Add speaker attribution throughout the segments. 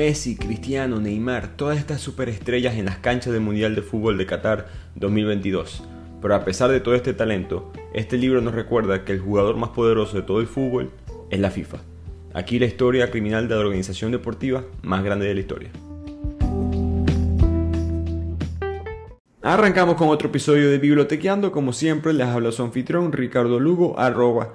Speaker 1: Messi, Cristiano, Neymar, todas estas superestrellas en las canchas del Mundial de Fútbol de Qatar 2022. Pero a pesar de todo este talento, este libro nos recuerda que el jugador más poderoso de todo el fútbol es la FIFA. Aquí la historia criminal de la organización deportiva más grande de la historia. Arrancamos con otro episodio de Bibliotequeando. Como siempre, les habla su anfitrión Ricardo Lugo, arroba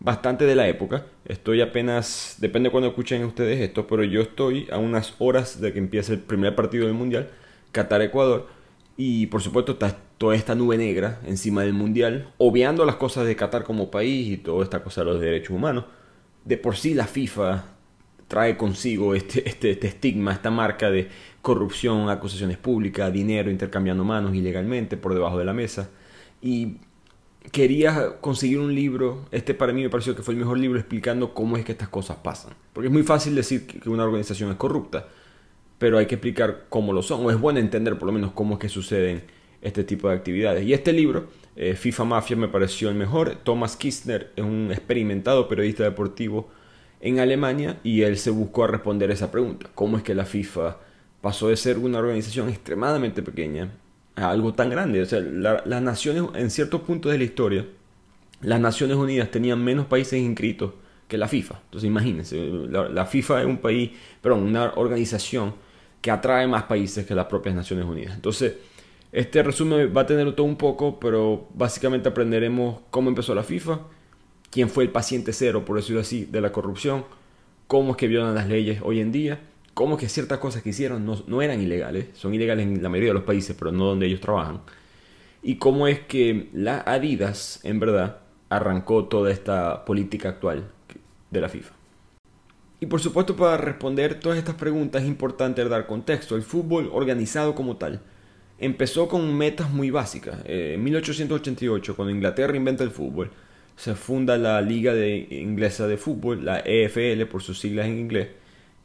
Speaker 1: bastante de la época. Estoy apenas, depende de cuando escuchen ustedes esto, pero yo estoy a unas horas de que empiece el primer partido del Mundial, Qatar-Ecuador. Y por supuesto está toda esta nube negra encima del Mundial, obviando las cosas de Qatar como país y toda esta cosa de los derechos humanos. De por sí la FIFA trae consigo este, este, este estigma, esta marca de corrupción, acusaciones públicas, dinero intercambiando manos ilegalmente por debajo de la mesa. Y quería conseguir un libro, este para mí me pareció que fue el mejor libro explicando cómo es que estas cosas pasan. Porque es muy fácil decir que una organización es corrupta, pero hay que explicar cómo lo son, o es bueno entender por lo menos cómo es que suceden este tipo de actividades. Y este libro, eh, FIFA Mafia, me pareció el mejor. Thomas Kistner es un experimentado periodista deportivo en Alemania y él se buscó a responder esa pregunta. ¿Cómo es que la FIFA pasó de ser una organización extremadamente pequeña algo tan grande. O sea, las naciones, en ciertos puntos de la historia, las Naciones Unidas tenían menos países inscritos que la FIFA. Entonces imagínense, la, FIFA es un país, perdón, una organización que atrae más países que las propias Naciones Unidas. Entonces, este resumen va a tener todo un poco, pero básicamente aprenderemos cómo empezó la FIFA, quién fue el paciente cero, por decirlo así, de la corrupción, cómo es que violan las leyes hoy en día cómo que ciertas cosas que hicieron no, eran ilegales, son ilegales en la mayoría de los países, pero no donde ellos trabajan, y cómo es que la Adidas, en verdad, arrancó toda esta política actual de la FIFA. Y por supuesto, para responder todas estas preguntas es importante dar contexto. El fútbol organizado como tal empezó con metas muy básicas. Eh, en 1888, cuando Inglaterra inventa el fútbol, se funda la Liga de Inglesa de Fútbol, la EFL por sus siglas en inglés,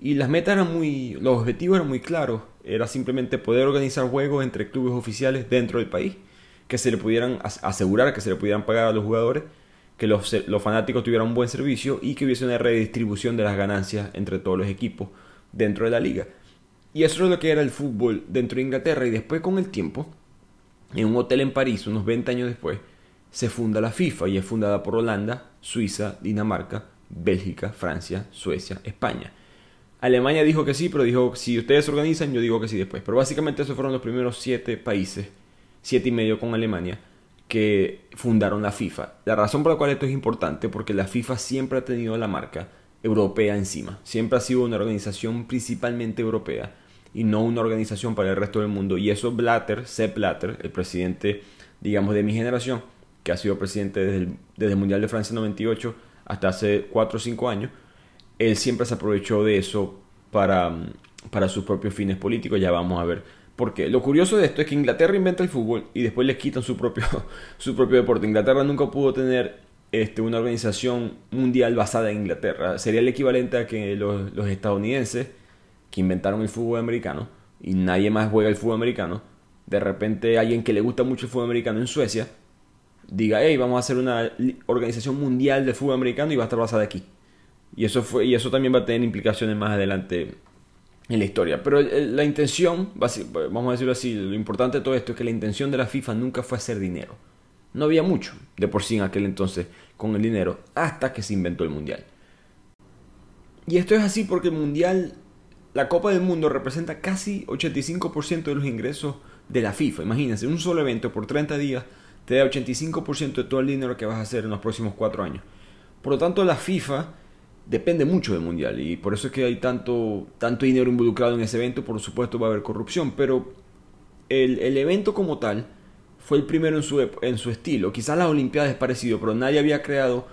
Speaker 1: y las metas eran muy, los objetivos eran muy claros. Era simplemente poder organizar juegos entre clubes oficiales dentro del país, que se le pudieran asegurar, que se le pudieran pagar a los jugadores, que los, los fanáticos tuvieran un buen servicio y que hubiese una redistribución de las ganancias entre todos los equipos dentro de la liga. Y eso es lo que era el fútbol dentro de Inglaterra. Y después con el tiempo, en un hotel en París, unos 20 años después, se funda la FIFA y es fundada por Holanda, Suiza, Dinamarca, Bélgica, Francia, Suecia, España. Alemania dijo que sí, pero dijo, si ustedes se organizan, yo digo que sí después. Pero básicamente esos fueron los primeros siete países, siete y medio con Alemania, que fundaron la FIFA. La razón por la cual esto es importante, porque la FIFA siempre ha tenido la marca europea encima. Siempre ha sido una organización principalmente europea y no una organización para el resto del mundo. Y eso Blatter, Sepp Blatter, el presidente, digamos, de mi generación, que ha sido presidente desde el, Mundial de Francia 98 hasta hace 4 o 5 años, él siempre se aprovechó de eso para, para sus propios fines políticos. Ya vamos a ver por qué. Lo curioso de esto es que Inglaterra inventa el fútbol y después les quitan su propio, su propio deporte. Inglaterra nunca pudo tener este, una organización mundial basada en Inglaterra. Sería el equivalente a que los, los estadounidenses, que inventaron el fútbol americano, y nadie más juega el fútbol americano, de repente alguien que le gusta mucho el fútbol americano en Suecia, diga, hey, vamos a hacer una organización mundial de fútbol americano y va a estar basada aquí. Y eso, fue, y eso también va a tener implicaciones más adelante en la historia. Pero la intención, vamos a decirlo así, lo importante de todo esto es que la intención de la FIFA nunca fue hacer dinero. No había mucho de por sí en aquel entonces con el dinero hasta que se inventó el Mundial. Y esto es así porque el Mundial, la Copa del Mundo representa casi 85% de los ingresos de la FIFA. Imagínense, un solo evento por 30 días te da 85% de todo el dinero que vas a hacer en los próximos 4 años. Por lo tanto, la FIFA depende mucho del mundial y por eso es que hay tanto, tanto dinero involucrado en ese evento, por supuesto va a haber corrupción, pero el, el evento como tal fue el primero en su, en su estilo. Quizás las Olimpiadas es parecido, pero nadie había creado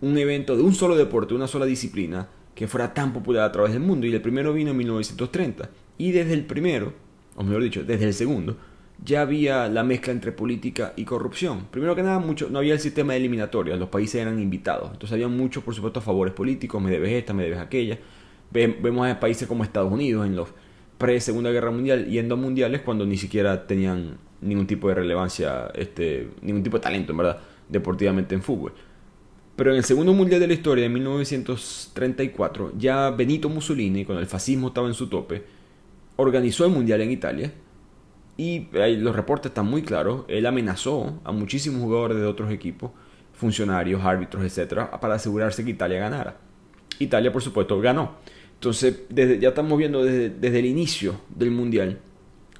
Speaker 1: un evento de un solo deporte, una sola disciplina, que fuera tan popular a través del mundo. Y el primero vino en 1930. Y desde el primero, o mejor dicho, desde el segundo, ya había la mezcla entre política y corrupción. Primero que nada, mucho, no había el sistema de eliminatorias, los países eran invitados. Entonces había muchos, por supuesto, favores políticos, me debes esta, me debes aquella. Vemos a países como Estados Unidos en los pre-Segunda Guerra Mundial y en dos mundiales cuando ni siquiera tenían ningún tipo de relevancia, este, ningún tipo de talento, en verdad, deportivamente en fútbol. Pero en el segundo mundial de la historia, de 1934, ya Benito Mussolini, cuando el fascismo estaba en su tope, organizó el mundial en Italia y los reportes están muy claros. Él amenazó a muchísimos jugadores de otros equipos, funcionarios, árbitros, etcétera, para asegurarse que Italia ganara. Italia, por supuesto, ganó. Entonces, desde, ya estamos viendo desde, desde, el inicio del mundial,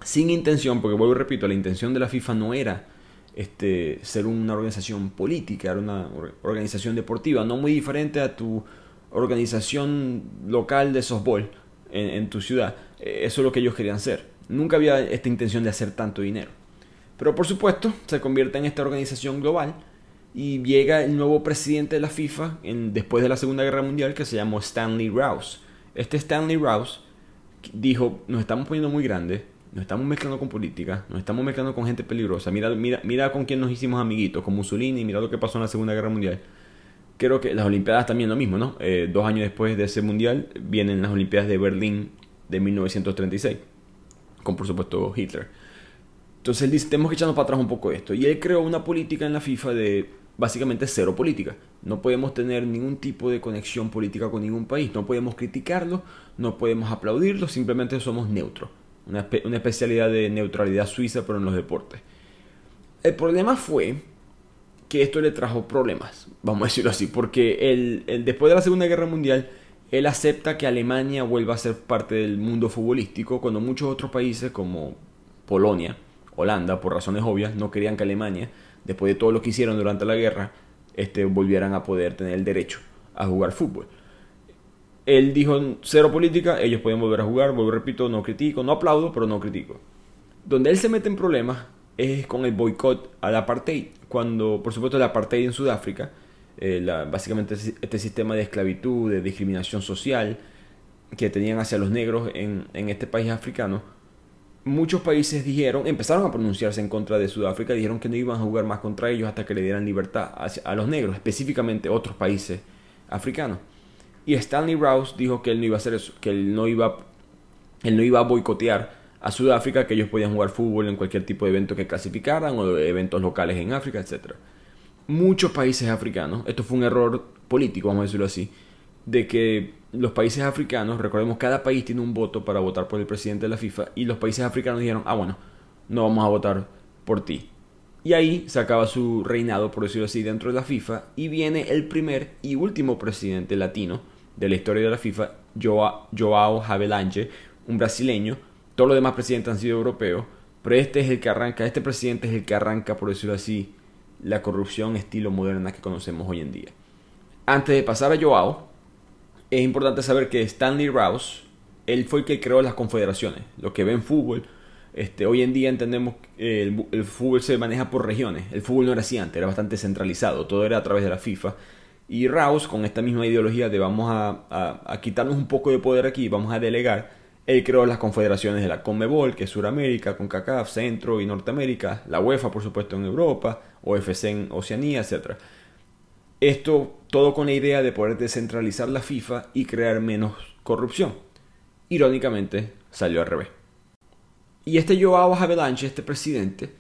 Speaker 1: sin intención, porque vuelvo y repito, la intención de la FIFA no era este, ser una organización política, era una organización deportiva, no muy diferente a tu organización local de softball en, en tu ciudad. Eh, eso es lo que ellos querían ser. Nunca había esta intención de hacer tanto dinero. Pero por supuesto, se convierte en esta organización global y llega el nuevo presidente de la FIFA después de la Segunda Guerra Mundial que se llamó Stanley Rouse. Este Stanley Rouse dijo, nos estamos poniendo muy grandes, nos estamos mezclando con política, nos estamos mezclando con gente peligrosa, mira, mira, mira con quién nos hicimos amiguitos, con Mussolini, mira lo que pasó en la Segunda Guerra Mundial. Creo que las Olimpiadas también lo mismo, ¿no? Eh, dos años después de ese mundial vienen las Olimpiadas de Berlín de 1936 con por supuesto Hitler. Entonces él dice, tenemos que echarnos para atrás un poco esto. Y él creó una política en la FIFA de básicamente cero política. No podemos tener ningún tipo de conexión política con ningún país. No podemos criticarlo, no podemos aplaudirlo, simplemente somos neutros. Una, especialidad de neutralidad suiza, pero en los deportes. El problema fue que esto le trajo problemas, vamos a decirlo así, porque después de la Segunda Guerra Mundial él acepta que Alemania vuelva a ser parte del mundo futbolístico cuando muchos otros países como Polonia, Holanda, por razones obvias, no querían que Alemania, después de todo lo que hicieron durante la guerra, este, volvieran a poder tener el derecho a jugar fútbol. Él dijo cero política, ellos pueden volver a jugar, vuelvo repito, no critico, no aplaudo, pero no critico. Donde él se mete en problemas es con el boicot al apartheid, cuando por supuesto el apartheid en Sudáfrica eh, básicamente este sistema de esclavitud, de discriminación social que tenían hacia los negros en, este país africano, muchos países dijeron, empezaron a pronunciarse en contra de Sudáfrica, dijeron que no iban a jugar más contra ellos hasta que le dieran libertad a los negros, específicamente otros países africanos. Y Stanley Rouse dijo que él no iba a hacer eso, que él no iba, él no iba a boicotear a Sudáfrica, que ellos podían jugar fútbol en cualquier tipo de evento que clasificaran o eventos locales en África, etc muchos países africanos, esto fue un error político, vamos a decirlo así, de que los países africanos, recordemos, cada país tiene un voto para votar por el presidente de la FIFA, y los países africanos dijeron, ah, bueno, no vamos a votar por ti. Y ahí se acaba su reinado, por decirlo así, dentro de la FIFA, y viene el primer y último presidente latino de la historia de la FIFA, Joao Havelange, un brasileño, todos los demás presidentes han sido europeos, pero este es el que arranca, este presidente es el que arranca, por decirlo así, la corrupción estilo moderna que conocemos hoy en día. Antes de pasar a Joao, es importante saber que Stanley Rouse, él fue el que creó las confederaciones, lo que ven fútbol. Este, hoy en día entendemos que el, fútbol se maneja por regiones. El fútbol no era así antes, era bastante centralizado, todo era a través de la FIFA. Y Rouse, con esta misma ideología de vamos a, a quitarnos un poco de poder aquí, vamos a delegar, él creó las confederaciones de la CONMEBOL, que es Suramérica, CONCACAF, Centro y Norteamérica, la UEFA, por supuesto, en Europa, OFC en Oceanía, etc. Esto todo con la idea de poder descentralizar la FIFA y crear menos corrupción. Irónicamente, salió al revés. Y este Joao Havelange, este presidente,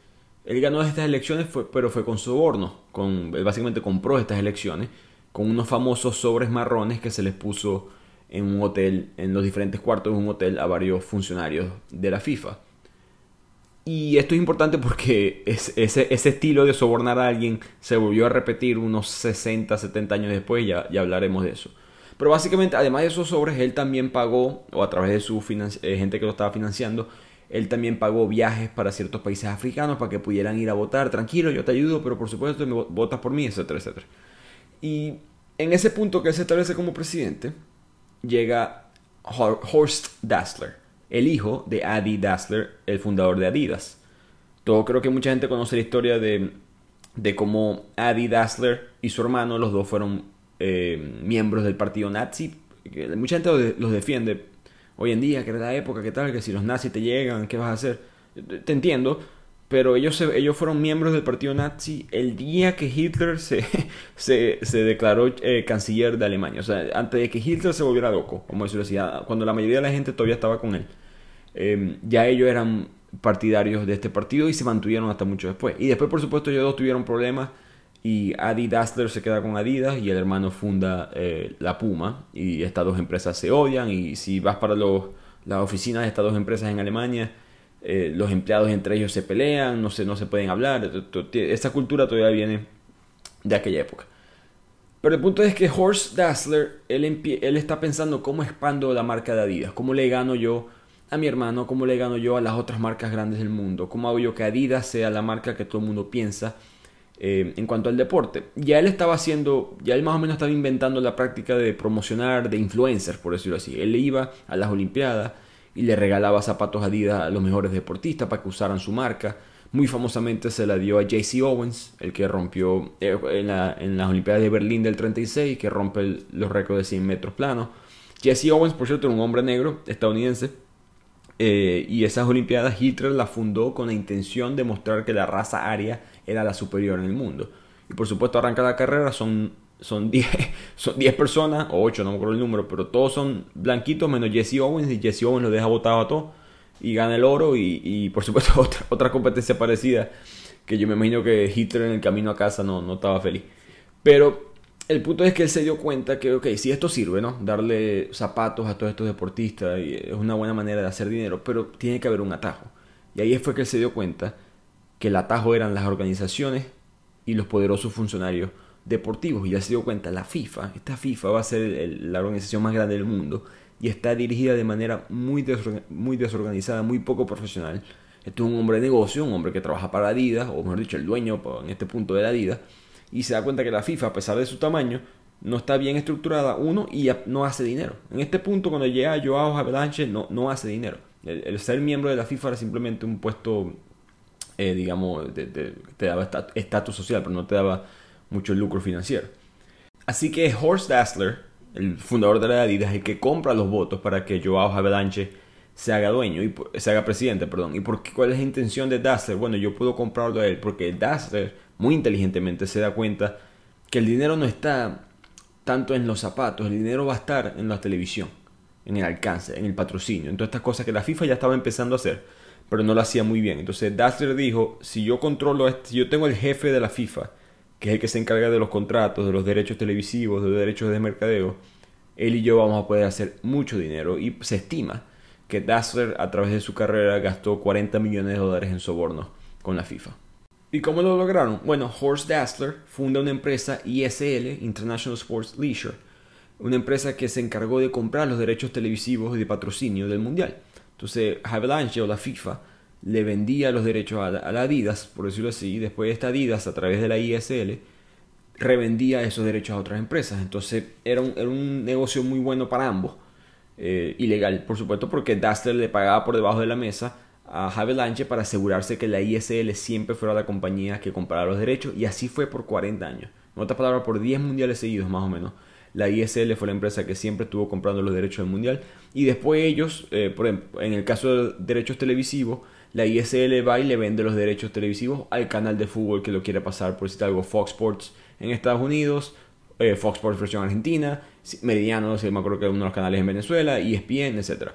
Speaker 1: él ganó estas elecciones, pero fue con soborno. Básicamente compró estas elecciones con unos famosos sobres marrones que se les puso en un hotel, en los diferentes cuartos de un hotel a varios funcionarios de la FIFA. Y esto es importante porque ese, estilo de sobornar a alguien se volvió a repetir unos 60, 70 años después, ya, ya hablaremos de eso. Pero básicamente, además de esos sobres, él también pagó, o a través de su eh, gente que lo estaba financiando, él también pagó viajes para ciertos países africanos para que pudieran ir a votar. Tranquilo, yo te ayudo, pero por supuesto votas por mí, etcétera, etcétera. Y en ese punto que él se establece como presidente, llega Horst Dassler, el hijo de Adi Dassler, el fundador de Adidas. Todo creo que mucha gente conoce la historia de, de cómo Adi Dassler y su hermano, los dos fueron eh, miembros del partido nazi. mucha gente los defiende hoy en día, que era la época, que tal, que si los nazis te llegan, ¿qué vas a hacer? Te entiendo, pero ellos, ellos fueron miembros del partido nazi el día que Hitler se, se, se declaró eh, canciller de Alemania. O sea, antes de que Hitler se volviera loco, como eso decía, cuando la mayoría de la gente todavía estaba con él. Em, ya ellos eran partidarios de este partido y se mantuvieron hasta mucho después. Y después, por supuesto, ellos dos tuvieron problemas y Adi se queda con Adidas y el hermano funda eh, la Puma y estas dos empresas se odian y si vas para los, las oficinas de estas dos empresas en Alemania eh, los empleados entre ellos se pelean, no se, no se pueden hablar. Esa cultura todavía viene de aquella época. Pero el punto es que Horst Dassler, él, él está pensando cómo expando la marca de Adidas, cómo le gano yo a mi hermano, cómo le gano yo a las otras marcas grandes del mundo, cómo hago yo que Adidas sea la marca que todo el mundo piensa eh, en cuanto al deporte. Ya él estaba haciendo, ya él más o menos estaba inventando la práctica de promocionar, de influencers, por decirlo así. Él iba a las Olimpiadas y le regalaba zapatos Adidas a los mejores deportistas para que usaran su marca. Muy famosamente se la dio a JC Owens, el que rompió eh, en, las Olimpiadas de Berlín del 36, que rompe los récords de 100 metros planos. Jesse Owens, por cierto, era un hombre negro estadounidense. Eh, y esas Olimpiadas Hitler las fundó con la intención de mostrar que la raza aria era la superior en el mundo. Y por supuesto arranca la carrera, son son 10 son diez personas, o 8, no me acuerdo el número, pero todos son blanquitos menos Jesse Owens y Jesse Owens lo deja botado a todos y gana el oro y, por supuesto otra, otra competencia parecida que yo me imagino que Hitler en el camino a casa no, no estaba feliz. Pero el punto es que él se dio cuenta que, ok, si esto sirve, ¿no? Darle zapatos a todos estos deportistas y es una buena manera de hacer dinero, pero tiene que haber un atajo. Y ahí fue que él se dio cuenta que el atajo eran las organizaciones y los poderosos funcionarios deportivos y ya se dio cuenta, la FIFA, esta FIFA va a ser la organización más grande del mundo y está dirigida de manera muy, muy desorganizada, muy poco profesional. Esto es un hombre de negocio, un hombre que trabaja para Adidas, o mejor dicho, el dueño en este punto de la Adidas, y se da cuenta que la FIFA, a pesar de su tamaño, no está bien estructurada, uno, y no hace dinero. En este punto, cuando llega Joao Avalanche, no, no hace dinero. El, ser miembro de la FIFA era simplemente un puesto, eh, digamos, te daba estatus social, pero no te daba mucho lucro financiero. Así que Horst Dassler, el fundador de la Adidas, es el que compra los votos para que Joao Avalanche se haga dueño y se haga presidente, perdón. ¿Y por qué, cuál es la intención de Dassler? Bueno, yo puedo comprarlo a él porque Dassler muy inteligentemente se da cuenta que el dinero no está tanto en los zapatos, el dinero va a estar en la televisión, en el alcance, en el patrocinio, en todas estas cosas que la FIFA ya estaba empezando a hacer, pero no lo hacía muy bien. Entonces Dassler dijo, si yo controlo, este, si yo tengo el jefe de la FIFA, que es el que se encarga de los contratos, de los derechos televisivos, de los derechos de mercadeo, él y yo vamos a poder hacer mucho dinero y se estima que Dassler a través de su carrera gastó 40 millones de dólares en sobornos con la FIFA. ¿Y cómo lo lograron? Bueno, Horst Dassler funda una empresa ISL, International Sports Leisure, una empresa que se encargó de comprar los derechos televisivos y de patrocinio del Mundial. Entonces, Avalanche o la FIFA le vendía los derechos a la, Adidas, por decirlo así, y después esta Adidas a través de la ISL revendía esos derechos a otras empresas. Entonces era un, era un negocio muy bueno para ambos. Eh, ilegal, por supuesto, porque Dassler le pagaba por debajo de la mesa a Havelanche para asegurarse que la ISL siempre fuera la compañía que comprara los derechos y así fue por 40 años. En otras palabras, por 10 mundiales seguidos más o menos. La ISL fue la empresa que siempre estuvo comprando los derechos del mundial y después ellos, eh, por ejemplo, en el caso de derechos televisivos, la ISL va y le vende los derechos televisivos al canal de fútbol que lo quiere pasar, por decir algo, Fox Sports en Estados Unidos, eh, Fox Sports versión Argentina, Mediano, si me acuerdo que uno de los canales en Venezuela, ESPN, etc.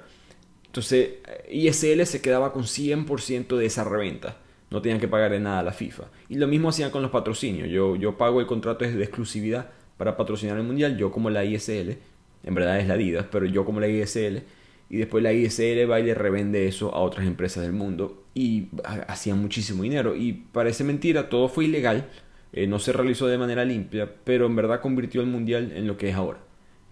Speaker 1: Entonces, eh, ISL se quedaba con 100% de esa reventa. No tenían que pagarle nada a la FIFA. Y lo mismo hacían con los patrocinios. Yo, yo pago el contrato de exclusividad para patrocinar el mundial. Yo como la ISL, en verdad es la Adidas, pero yo como la ISL y después la ISL va y le revende eso a otras empresas del mundo y hacían muchísimo dinero y parece mentira, todo fue ilegal, eh, no se realizó de manera limpia, pero en verdad convirtió el mundial en lo que es ahora,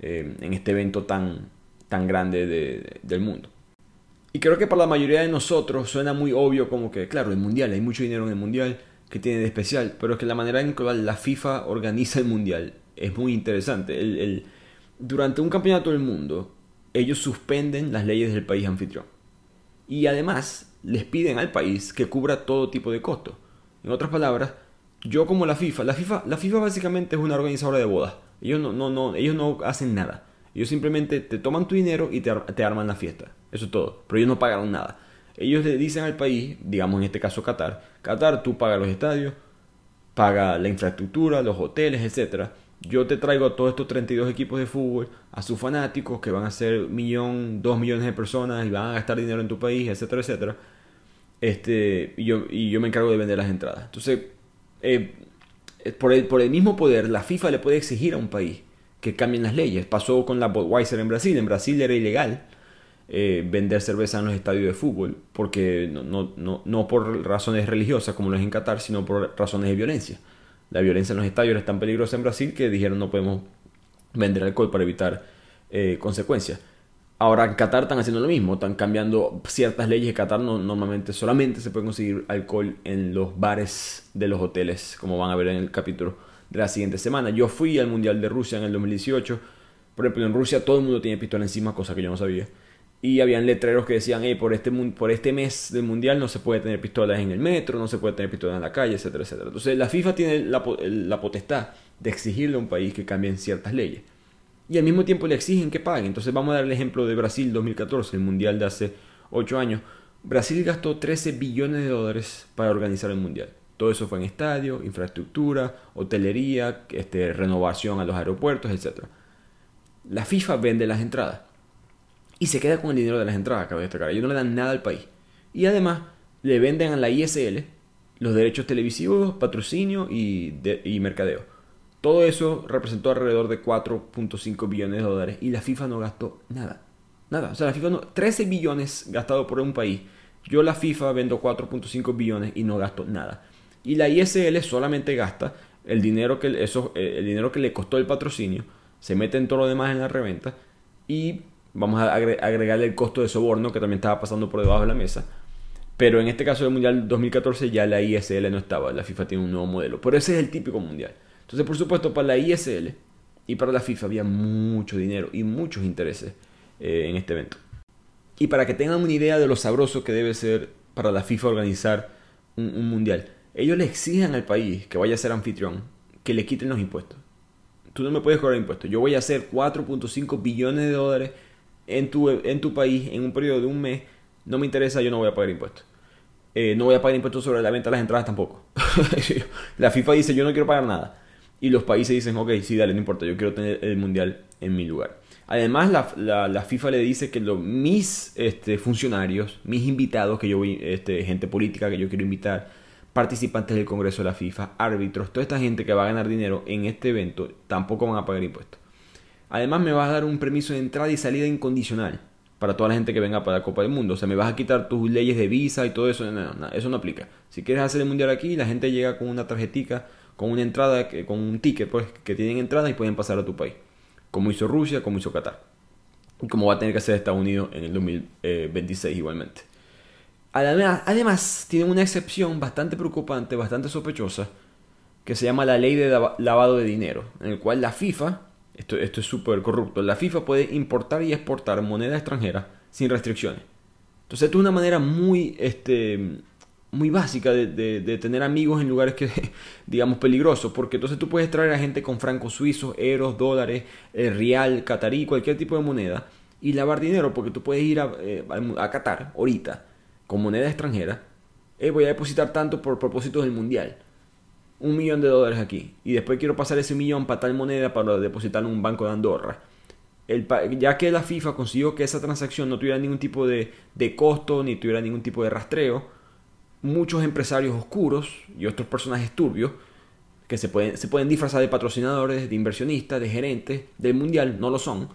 Speaker 1: eh, en este evento tan, tan grande del mundo. Y creo que para la mayoría de nosotros suena muy obvio como que, claro, el mundial, hay mucho dinero en el mundial que tiene de especial, pero es que la manera en que la FIFA organiza el mundial es muy interesante. El, durante un campeonato del mundo, ellos suspenden las leyes del país anfitrión. Y además les piden al país que cubra todo tipo de costos. En otras palabras, yo como la FIFA, la FIFA, la FIFA básicamente es una organizadora de bodas. Ellos no, no, no, ellos no hacen nada. Ellos simplemente te toman tu dinero y te, arman la fiesta. Eso es todo. Pero ellos no pagaron nada. Ellos le dicen al país, digamos en este caso Qatar, Qatar, tú pagas los estadios, paga la infraestructura, los hoteles, etcétera. Yo te traigo a todos estos 32 equipos de fútbol, a sus fanáticos, que van a ser millón, dos millones de personas y van a gastar dinero en tu país, etcétera, etcétera. Este, y, yo, y yo me encargo de vender las entradas. Entonces, eh, por, el, por el mismo poder, la FIFA le puede exigir a un país que cambien las leyes. Pasó con la Budweiser en Brasil. En Brasil era ilegal eh, vender cerveza en los estadios de fútbol, porque no, no, no, no, por razones religiosas como lo es en Qatar, sino por razones de violencia. La violencia en los estadios es tan peligrosa en Brasil que dijeron no podemos vender alcohol para evitar eh, consecuencias. Ahora en Qatar están haciendo lo mismo, están cambiando ciertas leyes. En Qatar no, normalmente solamente se puede conseguir alcohol en los bares de los hoteles, como van a ver en el capítulo de la siguiente semana. Yo fui al Mundial de Rusia en el 2018. Por ejemplo, en Rusia todo el mundo tiene pistola encima, cosa que yo no sabía. Y habían letreros que decían, hey, por este, por este mes del Mundial no se puede tener pistolas en el metro, no se puede tener pistolas en la calle, etcétera, etcétera. Entonces la FIFA tiene la, potestad de exigirle a un país que cambien ciertas leyes. Y al mismo tiempo le exigen que paguen. Entonces vamos a dar el ejemplo de Brasil 2014, el Mundial de hace 8 años. Brasil gastó 13 billones de dólares para organizar el Mundial. Todo eso fue en estadio, infraestructura, hotelería, este, renovación a los aeropuertos, etc. La FIFA vende las entradas y se queda con el dinero de las entradas, cabe destacar. Ellos no le dan nada al país. Y además le venden a la ISL los derechos televisivos, patrocinio y, mercadeo. Todo eso representó alrededor de 4.5 billones de dólares y la FIFA no gastó nada. Nada. O sea, la FIFA no. 13 billones gastado por un país. Yo la FIFA vendo 4.5 billones y no gasto nada. Y la ISL solamente gasta el dinero que, eso, eh, el dinero que le costó el patrocinio, se mete en todo lo demás en la reventa y vamos a agregarle el costo de soborno que también estaba pasando por debajo de la mesa. Pero en este caso del Mundial 2014 ya la ISL no estaba, la FIFA tiene un nuevo modelo. Pero ese es el típico Mundial. Entonces, por supuesto, para la ISL y para la FIFA había mucho dinero y muchos intereses eh, en este evento. Y para que tengan una idea de lo sabroso que debe ser para la FIFA organizar un, un mundial, ellos le exigen al país que vaya a ser anfitrión que le quiten los impuestos. Tú no me puedes cobrar impuestos. Yo voy a hacer 4.5 billones de dólares en tu, en tu país en un periodo de un mes. No me interesa, yo no voy a pagar impuestos. Eh, no voy a pagar impuestos sobre la venta de las entradas tampoco. la FIFA dice, yo no quiero pagar nada. Y los países dicen, ok, sí, dale, no importa, yo quiero tener el mundial en mi lugar. Además, la, la, FIFA le dice que mis este, funcionarios, mis invitados, que yo este, gente política que yo quiero invitar, participantes del Congreso de la FIFA, árbitros, toda esta gente que va a ganar dinero en este evento, tampoco van a pagar impuestos. Además, me vas a dar un permiso de entrada y salida incondicional para toda la gente que venga para la Copa del Mundo. O sea, me vas a quitar tus leyes de visa y todo eso. Eso no aplica. Si quieres hacer el mundial aquí, la gente llega con una tarjetica, con una entrada, con un ticket, pues, que tienen entrada y pueden pasar a tu país. Como hizo Rusia, como hizo Qatar. Y como va a tener que hacer Estados Unidos en el 2026 igualmente. Además, además, tienen una excepción bastante preocupante, bastante sospechosa, que se llama la ley de lavado de dinero, en el cual la FIFA, esto, esto es súper corrupto, la FIFA puede importar y exportar moneda extranjera sin restricciones. Entonces, esto es una manera muy, este, muy básica de, tener amigos en lugares que, digamos, peligrosos, porque entonces tú puedes traer a gente con francos suizos, euros, dólares, el real, catarí, cualquier tipo de moneda, y lavar dinero, porque tú puedes ir a, eh, a Qatar ahorita con moneda extranjera, eh, voy a depositar tanto por propósitos del mundial. Un millón de dólares aquí. Y después quiero pasar ese millón para tal moneda para depositar en un banco de Andorra. El, ya que la FIFA consiguió que esa transacción no tuviera ningún tipo de, de costo ni tuviera ningún tipo de rastreo, muchos empresarios oscuros y otros personajes turbios que se pueden, se pueden disfrazar de patrocinadores, de inversionistas, de gerentes del mundial, no lo son,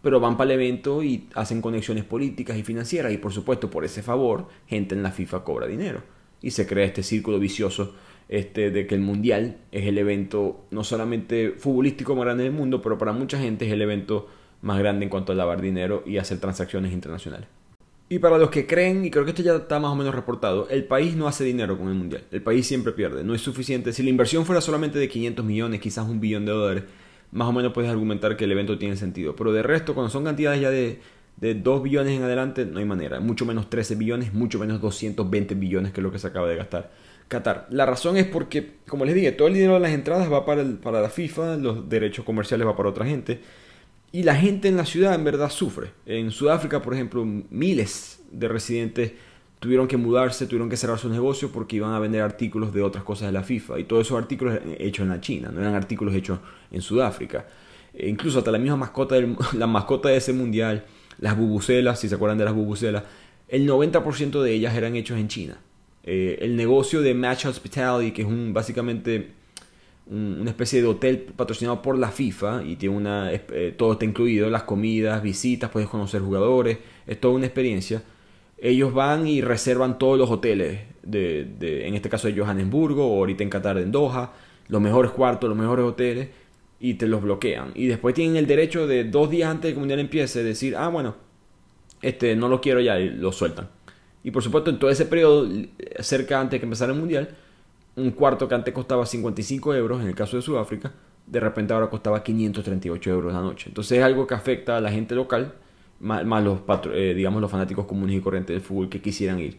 Speaker 1: pero van para el evento y hacen conexiones políticas y financieras y por supuesto por ese favor gente en la FIFA cobra dinero y se crea este círculo vicioso este, de que el mundial es el evento no solamente futbolístico más grande del mundo, pero para mucha gente es el evento más grande en cuanto a lavar dinero y hacer transacciones internacionales. Y para los que creen, y creo que esto ya está más o menos reportado, el país no hace dinero con el mundial. El país siempre pierde. No es suficiente. Si la inversión fuera solamente de 500 millones, quizás un billón de dólares, más o menos puedes argumentar que el evento tiene sentido. Pero de resto, cuando son cantidades ya de, de 2 billones en adelante, no hay manera. Mucho menos 13 billones, mucho menos 220 billones que es lo que se acaba de gastar Qatar. La razón es porque, como les dije, todo el dinero de las entradas va para, la FIFA, los derechos comerciales va para otra gente. Y la gente en la ciudad en verdad sufre. En Sudáfrica, por ejemplo, miles de residentes tuvieron que mudarse, tuvieron que cerrar sus negocios porque iban a vender artículos de otras cosas de la FIFA. Y todos esos artículos hechos en la China, no eran artículos hechos en Sudáfrica. E incluso hasta la misma mascota, la mascota de ese mundial, las bubucelas, si se acuerdan de las bubucelas, el 90% de ellas eran hechos en China. Eh, el negocio de Match Hospitality, que es un básicamente una especie de hotel patrocinado por la FIFA y tiene una eh, todo está incluido, las comidas, visitas, puedes conocer jugadores, es toda una experiencia ellos van y reservan todos los hoteles, de, de, en este caso de Johannesburgo o ahorita en Qatar en Doha, los mejores cuartos, los mejores hoteles, y te los bloquean. Y después tienen el derecho de dos días antes de que el mundial empiece decir, ah, bueno, este no lo quiero ya, y lo sueltan. Y por supuesto, en todo ese periodo, cerca antes de que empezara el mundial, un cuarto que antes costaba 55 euros, en el caso de Sudáfrica, de repente ahora costaba 538 euros la noche. Entonces es algo que afecta a la gente local más, los, eh, digamos, los fanáticos comunes y corrientes del fútbol que quisieran ir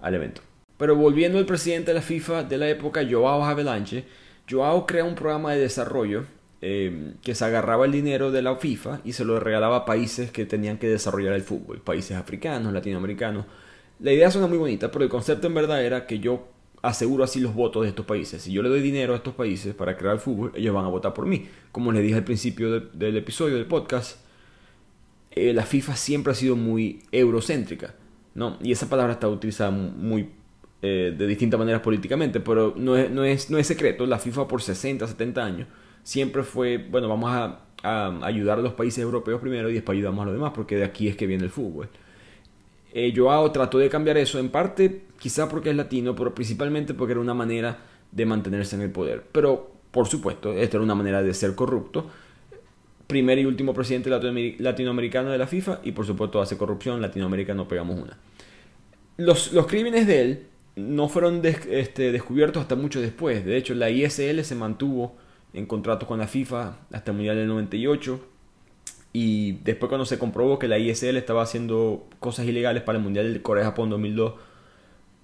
Speaker 1: al evento. Pero volviendo al presidente de la FIFA de la época, Joao Havelange, Joao crea un programa de desarrollo eh, que se agarraba el dinero de la FIFA y se lo regalaba a países que tenían que desarrollar el fútbol, países africanos, latinoamericanos. La idea suena muy bonita, pero el concepto en verdad era que yo aseguro así los votos de estos países. Si yo le doy dinero a estos países para crear el fútbol, ellos van a votar por mí. Como les dije al principio del episodio del podcast, eh, la FIFA siempre ha sido muy eurocéntrica, ¿no? Y esa palabra está utilizada muy eh, de distintas maneras políticamente, pero no es, no, es, no es secreto, la FIFA por 60, 70 años siempre fue, bueno, vamos a, ayudar a los países europeos primero y después ayudamos a los demás, porque de aquí es que viene el fútbol. Eh, Joao trató de cambiar eso, en parte quizá porque es latino, pero principalmente porque era una manera de mantenerse en el poder. Pero, por supuesto, esta era una manera de ser corrupto primer y último presidente latinoamericano de la FIFA y por supuesto hace corrupción, Latinoamérica no pegamos una. Los, los crímenes de él no fueron este, descubiertos hasta mucho después, de hecho la ISL se mantuvo en contrato con la FIFA hasta el Mundial del 98 y después cuando se comprobó que la ISL estaba haciendo cosas ilegales para el Mundial de Corea-Japón 2002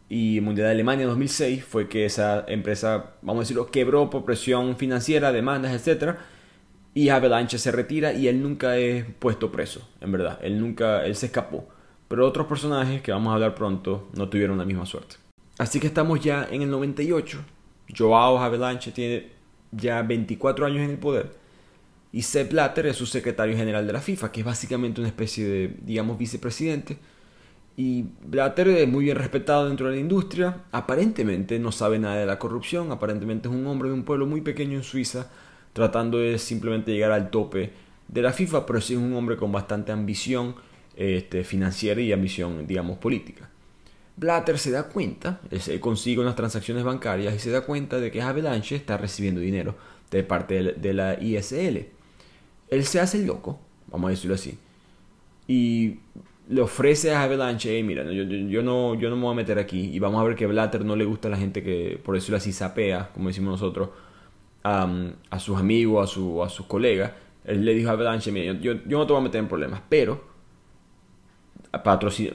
Speaker 1: y el Mundial de Alemania 2006 fue que esa empresa, vamos a decirlo, quebró por presión financiera, demandas, etcétera y Avalanche se retira y él nunca es puesto preso, en verdad. Él nunca, él se escapó. Pero otros personajes que vamos a hablar pronto no tuvieron la misma suerte. Así que estamos ya en el 98. Joao Avalanche tiene ya 24 años en el poder. Y Sepp Blatter es su secretario general de la FIFA, que es básicamente una especie de, digamos, vicepresidente. Y Blatter es muy bien respetado dentro de la industria. Aparentemente no sabe nada de la corrupción. Aparentemente es un hombre de un pueblo muy pequeño en Suiza tratando de simplemente llegar al tope de la FIFA, pero sí es un hombre con bastante ambición este, financiera y ambición, digamos, política. Blatter se da cuenta, él consigue unas transacciones bancarias y se da cuenta de que Avalanche está recibiendo dinero de parte de la ISL. Él se hace loco, vamos a decirlo así, y le ofrece a Avalanche, hey, mira, yo, yo, no, yo no me voy a meter aquí y vamos a ver que Blatter no le gusta a la gente que, por decirlo así, sapea, como decimos nosotros, a sus amigos, a, su, a sus colegas, él le dijo a Avalanche, mira, yo, yo, no te voy a meter en problemas, pero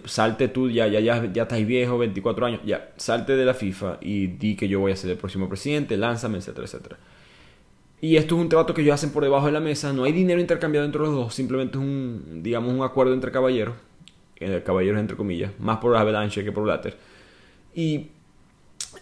Speaker 1: salte tú, ya, ya, ya, ya estás viejo, 24 años, ya, salte de la FIFA y di que yo voy a ser el próximo presidente, lánzame, etcétera, etcétera. Y esto es un trato que ellos hacen por debajo de la mesa, no hay dinero intercambiado entre los dos, simplemente es un, digamos, un acuerdo entre caballeros, eh, caballeros entre comillas, más por Avalanche que por Blatter. Y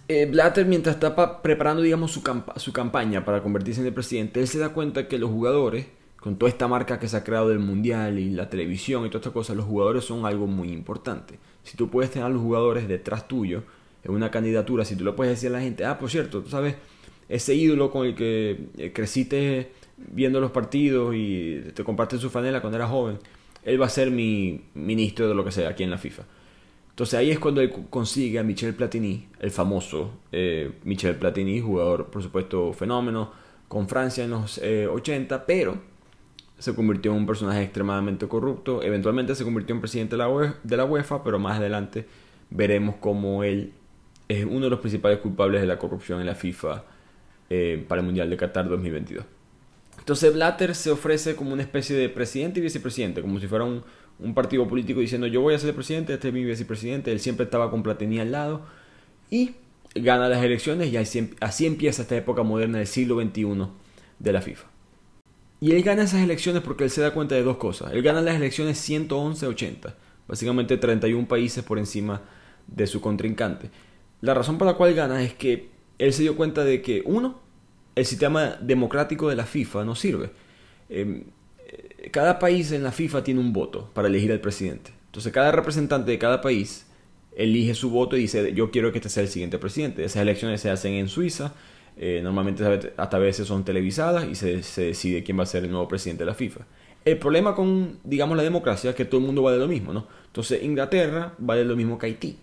Speaker 1: eh, Blatter, mientras está preparando, digamos, su, campaña para convertirse en el presidente, él se da cuenta que los jugadores, con toda esta marca que se ha creado del mundial y la televisión y todas estas cosas, los jugadores son algo muy importante. Si tú puedes tener a los jugadores detrás tuyo en una candidatura, si tú le puedes decir a la gente, ah, por cierto, tú sabes, ese ídolo con el que eh, creciste viendo los partidos y te compartes su fanela cuando eras joven, él va a ser mi ministro de lo que sea aquí en la FIFA. Entonces ahí es cuando él consigue a Michel Platini, el famoso eh, Michel Platini, jugador por supuesto fenómeno, con Francia en los 80, eh, pero se convirtió en un personaje extremadamente corrupto. Eventualmente se convirtió en presidente de la UEFA, pero más adelante veremos cómo él es uno de los principales culpables de la corrupción en la FIFA eh, para el Mundial de Qatar 2022. Entonces Blatter se ofrece como una especie de presidente y vicepresidente, como si fuera un, partido político diciendo yo voy a ser el presidente, este es mi vicepresidente, él siempre estaba con Platini al lado y gana las elecciones y así, empieza esta época moderna del siglo XXI de la FIFA. Y él gana esas elecciones porque él se da cuenta de dos cosas. Él gana las elecciones 111-80, básicamente 31 países por encima de su contrincante. La razón por la cual gana es que él se dio cuenta de que, uno, el sistema democrático de la FIFA no sirve. Em, cada país en la FIFA tiene un voto para elegir al presidente. Entonces cada representante de cada país elige su voto y dice yo quiero que este sea el siguiente presidente. Esas elecciones se hacen en Suiza, eh, normalmente hasta veces son televisadas y se, se, decide quién va a ser el nuevo presidente de la FIFA. El problema con, digamos, la democracia es que todo el mundo vale lo mismo, ¿no? Entonces Inglaterra vale lo mismo que Haití,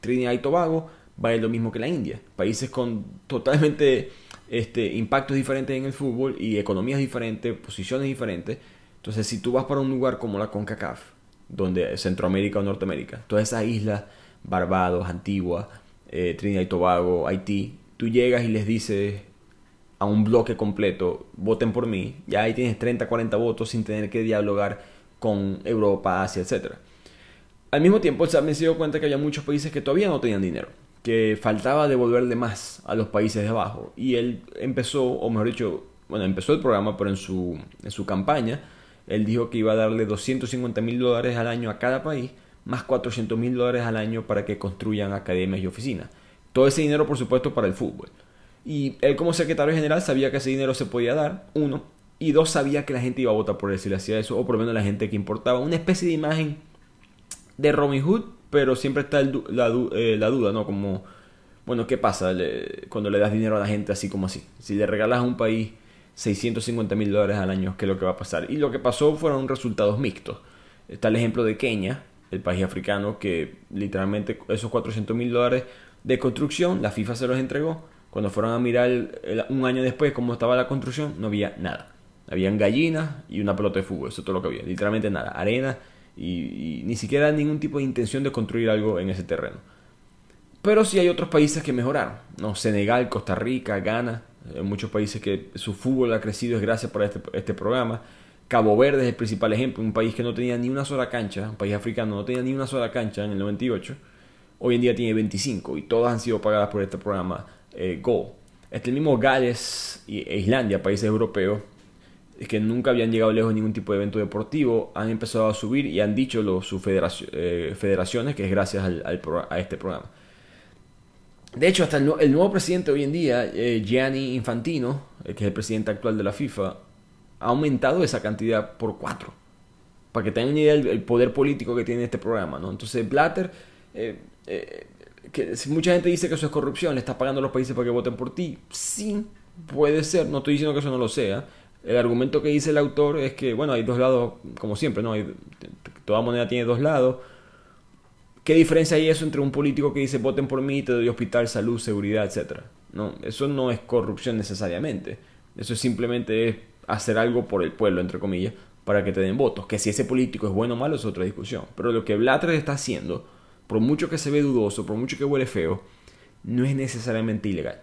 Speaker 1: Trinidad y Tobago vale lo mismo que la India, países con totalmente este, impactos diferentes en el fútbol y economías diferentes, posiciones diferentes. Entonces, si tú vas para un lugar como la CONCACAF, donde Centroamérica o Norteamérica, todas esas islas, Barbados, Antigua, eh, Trinidad y Tobago, Haití, tú llegas y les dices a un bloque completo, voten por mí, ya ahí tienes 30, 40 votos sin tener que dialogar con Europa, Asia, etc. Al mismo tiempo, también se dio cuenta que había muchos países que todavía no tenían dinero que faltaba devolverle más a los países de abajo. Y él empezó, o mejor dicho, bueno, empezó el programa, pero en su, en su campaña, él dijo que iba a darle 250 mil dólares al año a cada país, más 400 mil dólares al año para que construyan academias y oficinas. Todo ese dinero, por supuesto, para el fútbol. Y él como secretario general sabía que ese dinero se podía dar, uno, y dos, sabía que la gente iba a votar por él si le hacía eso, o por lo menos la gente que importaba. Una especie de imagen de Robin Hood, pero siempre está eh, la, duda, ¿no? Como, bueno, ¿qué pasa cuando le das dinero a la gente así como así? Si le regalas a un país 650 mil dólares al año, ¿qué es lo que va a pasar? Y lo que pasó fueron resultados mixtos. Está el ejemplo de Kenia, el país africano, que literalmente esos 400 mil dólares de construcción, la FIFA se los entregó. Cuando fueron a mirar un año después cómo estaba la construcción, no había nada. Habían gallinas y una pelota de fútbol, eso es todo lo que había. Literalmente nada. Arena y, ni siquiera ningún tipo de intención de construir algo en ese terreno. Pero sí hay otros países que mejoraron, ¿no? Senegal, Costa Rica, Ghana, en muchos países que su fútbol ha crecido es gracias por este, este programa. Cabo Verde es el principal ejemplo, un país que no tenía ni una sola cancha, un país africano no tenía ni una sola cancha en el 98, hoy en día tiene 25 y todas han sido pagadas por este programa eh, Go. Este mismo Gales e Islandia, países europeos, que nunca habían llegado lejos en ningún tipo de evento deportivo, han empezado a subir y han dicho los, sus eh, federaciones que es gracias a este programa. De hecho, hasta el, nuevo presidente hoy en día, eh, Gianni Infantino, eh, que es el presidente actual de la FIFA, ha aumentado esa cantidad por cuatro. Para que tengan idea del poder político que tiene este programa. ¿no? Entonces, Blatter, que mucha gente dice que eso es corrupción, le está pagando a los países para que voten por ti. Sí, puede ser, no estoy diciendo que eso no lo sea el argumento que dice el autor es que, bueno, hay dos lados, como siempre, ¿no? Hay, toda moneda tiene dos lados. ¿Qué diferencia hay eso entre un político que dice voten por mí, te doy hospital, salud, seguridad, etcétera? No, eso no es corrupción necesariamente. Eso simplemente es hacer algo por el pueblo, entre comillas, para que te den votos. Que si ese político es bueno o malo es otra discusión. Pero lo que Blatter está haciendo, por mucho que se ve dudoso, por mucho que huele feo, no es necesariamente ilegal.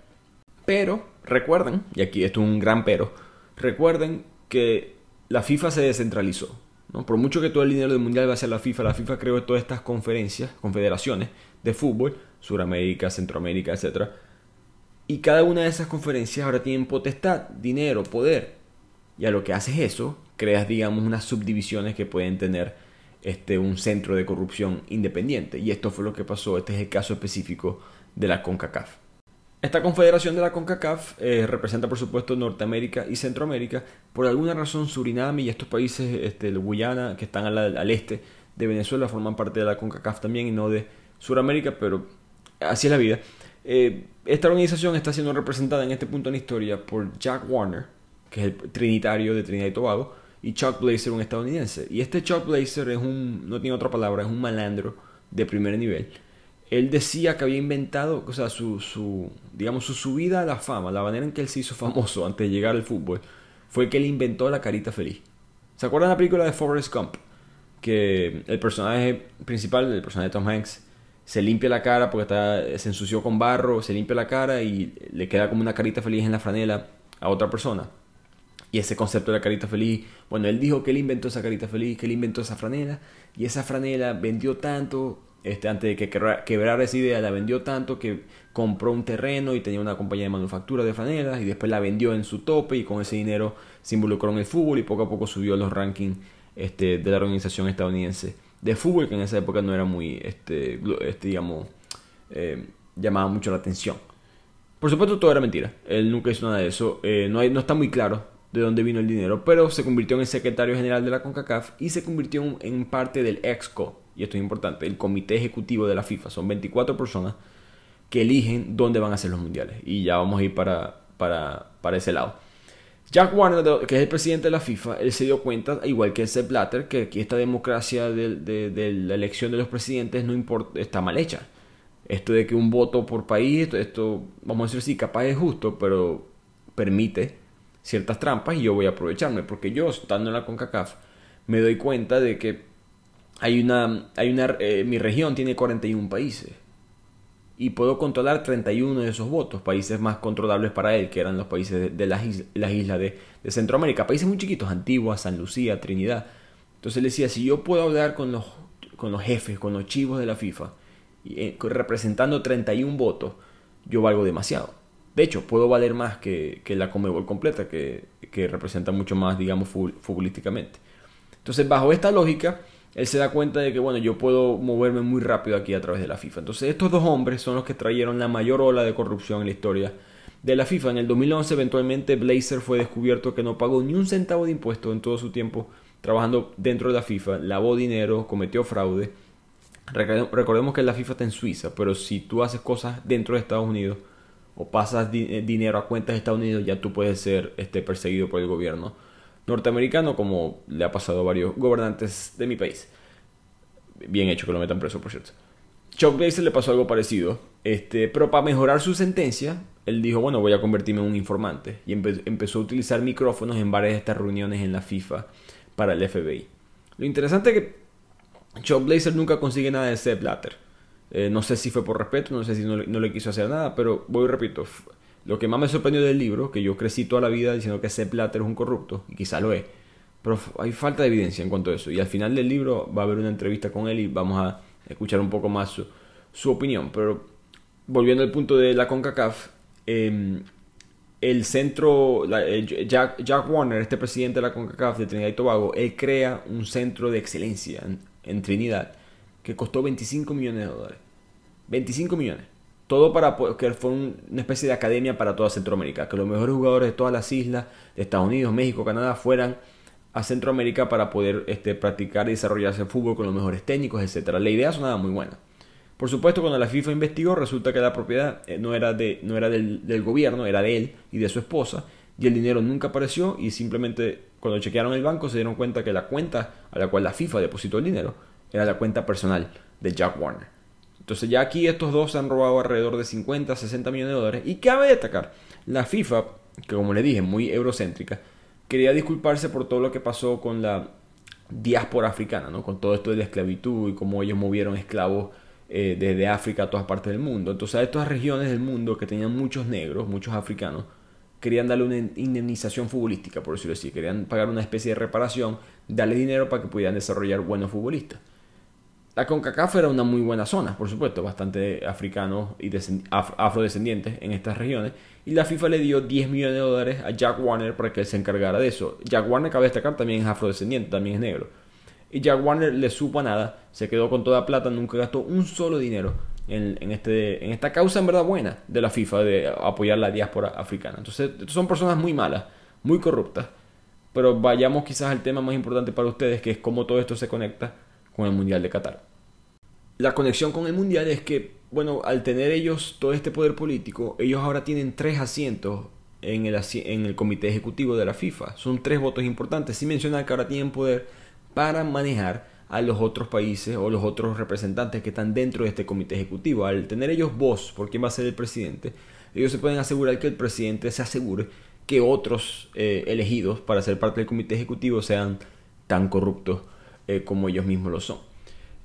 Speaker 1: Pero, recuerden, y aquí esto es un gran pero, recuerden que la FIFA se descentralizó. ¿no? Por mucho que todo el dinero del mundial va a ser la FIFA, la FIFA creó todas estas conferencias, confederaciones de fútbol, Suramérica, Centroamérica, etc. Y cada una de esas conferencias ahora tienen potestad, dinero, poder. Y a lo que haces eso, creas, digamos, unas subdivisiones que pueden tener este, un centro de corrupción independiente. Y esto fue lo que pasó, este es el caso específico de la CONCACAF. Esta confederación de la CONCACAF eh, representa por supuesto Norteamérica y Centroamérica. Por alguna razón Surinam y estos países, este, el Guyana, que están al, este de Venezuela, forman parte de la CONCACAF también y no de Suramérica, pero así es la vida. Eh, esta organización está siendo representada en este punto en la historia por Jack Warner, que es el trinitario de Trinidad y Tobago, y Chuck Blazer, un estadounidense. Y este Chuck Blazer es un, no tiene otra palabra, es un malandro de primer nivel él decía que había inventado, o sea, su, digamos, su subida a la fama, la manera en que él se hizo famoso antes de llegar al fútbol, fue que él inventó la carita feliz. ¿Se acuerdan la película de Forrest Gump? Que el personaje principal, el personaje de Tom Hanks, se limpia la cara porque está, se ensució con barro, se limpia la cara y le queda como una carita feliz en la franela a otra persona. Y ese concepto de la carita feliz, bueno, él dijo que él inventó esa carita feliz, que él inventó esa franela, y esa franela vendió tanto este, antes de que quebrara esa idea, la vendió tanto que compró un terreno y tenía una compañía de manufactura de franelas y después la vendió en su tope y con ese dinero se involucró en el fútbol y poco a poco subió los rankings este, de la organización estadounidense de fútbol que en esa época no era muy, este, este, eh, llamaba mucho la atención. Por supuesto, todo era mentira. Él nunca hizo nada de eso. Eh, no, no está muy claro de dónde vino el dinero, pero se convirtió en el secretario general de la CONCACAF y se convirtió en parte del EXCO, y esto es importante, el comité ejecutivo de la FIFA. Son 24 personas que eligen dónde van a ser los mundiales. Y ya vamos a ir para, para, para ese lado. Jack Warner, que es el presidente de la FIFA, él se dio cuenta, igual que Sepp Blatter, que aquí esta democracia de, la elección de los presidentes no importa, está mal hecha. Esto de que un voto por país, esto, vamos a decir sí, capaz es justo, pero permite ciertas trampas y yo voy a aprovecharme, porque yo, estando en la CONCACAF, me doy cuenta de que hay una, hay una, eh, mi región tiene 41 países y puedo controlar 31 de esos votos, países más controlables para él, que eran los países de, las, islas, de, Centroamérica, países muy chiquitos, Antigua, San Lucía, Trinidad. Entonces él decía, si yo puedo hablar con los, con los jefes, con los chivos de la FIFA, y, eh, representando 31 votos, yo valgo demasiado. De hecho, puedo valer más que, que la Comebol completa, que, que representa mucho más, digamos, futbolísticamente. Entonces, bajo esta lógica, él se da cuenta de que, bueno, yo puedo moverme muy rápido aquí a través de la FIFA. Entonces, estos dos hombres son los que trajeron la mayor ola de corrupción en la historia de la FIFA. En el 2011, eventualmente, Blazer fue descubierto que no pagó ni un centavo de impuesto en todo su tiempo trabajando dentro de la FIFA, lavó dinero, cometió fraude. Recordemos que la FIFA está en Suiza, pero si tú haces cosas dentro de Estados Unidos o pasas eh, dinero a cuentas de Estados Unidos, ya tú puedes ser este, perseguido por el gobierno norteamericano, como le ha pasado a varios gobernantes de mi país. Bien hecho que lo metan preso, por cierto. Chuck Blazer le pasó algo parecido, este, pero para mejorar su sentencia, él dijo, bueno, voy a convertirme en un informante. Y empezó a utilizar micrófonos en varias de estas reuniones en la FIFA para el FBI. Lo interesante es que Chuck Blazer nunca consigue nada de Sepp Blatter. Eh, no sé si fue por respeto, no sé si no, no, le quiso hacer nada, pero voy y repito, lo que más me sorprendió del libro, que yo crecí toda la vida diciendo que Sepp Blatter es un corrupto, y quizá lo es, pero hay falta de evidencia en cuanto a eso. Y al final del libro va a haber una entrevista con él y vamos a escuchar un poco más su, opinión. Pero volviendo al punto de la CONCACAF, em, el centro, Jack, Jack, Warner, este presidente de la CONCACAF de Trinidad y Tobago, él crea un centro de excelencia en Trinidad que costó 25 millones de dólares. 25 millones. Todo para que fue una especie de academia para toda Centroamérica, que los mejores jugadores de todas las islas, de Estados Unidos, México, Canadá, fueran a Centroamérica para poder este, practicar y desarrollarse el fútbol con los mejores técnicos, etc. La idea sonaba muy buena. Por supuesto, cuando la FIFA investigó, resulta que la propiedad eh, no era, de, no era del, del, gobierno, era de él y de su esposa, y el dinero nunca apareció, y simplemente cuando chequearon el banco se dieron cuenta que la cuenta a la cual la FIFA depositó el dinero era la cuenta personal de Jack Warner. Entonces ya aquí estos dos han robado alrededor de 50, 60 millones de dólares. Y cabe destacar, la FIFA, que como le dije, muy eurocéntrica, quería disculparse por todo lo que pasó con la diáspora africana, ¿no? con todo esto de la esclavitud y cómo ellos movieron esclavos eh, desde África a todas partes del mundo. Entonces a estas regiones del mundo que tenían muchos negros, muchos africanos, querían darle una indemnización futbolística, por decirlo así, querían pagar una especie de reparación, darle dinero para que pudieran desarrollar buenos futbolistas. La CONCACAF era una muy buena zona, por supuesto, bastante africanos y afrodescendientes en estas regiones. Y la FIFA le dio 10 millones de dólares a Jack Warner para que él se encargara de eso. Jack Warner, cabe destacar, también es afrodescendiente, también es negro. Y Jack Warner le supo a nada, se quedó con toda plata, nunca gastó un solo dinero en, este, en esta causa en verdad buena de la FIFA de apoyar la diáspora africana. Entonces, son personas muy malas, muy corruptas. Pero vayamos quizás al tema más importante para ustedes, que es cómo todo esto se conecta con el Mundial de Qatar. La conexión con el Mundial es que, bueno, al tener ellos todo este poder político, ellos ahora tienen tres asientos en el, en el comité ejecutivo de la FIFA. Son tres votos importantes. Sin mencionar que ahora tienen poder para manejar a los otros países o los otros representantes que están dentro de este comité ejecutivo. Al tener ellos voz por quién va a ser el presidente, ellos se pueden asegurar que el presidente se asegure que otros eh, elegidos para ser parte del comité ejecutivo sean tan corruptos eh, como ellos mismos lo son.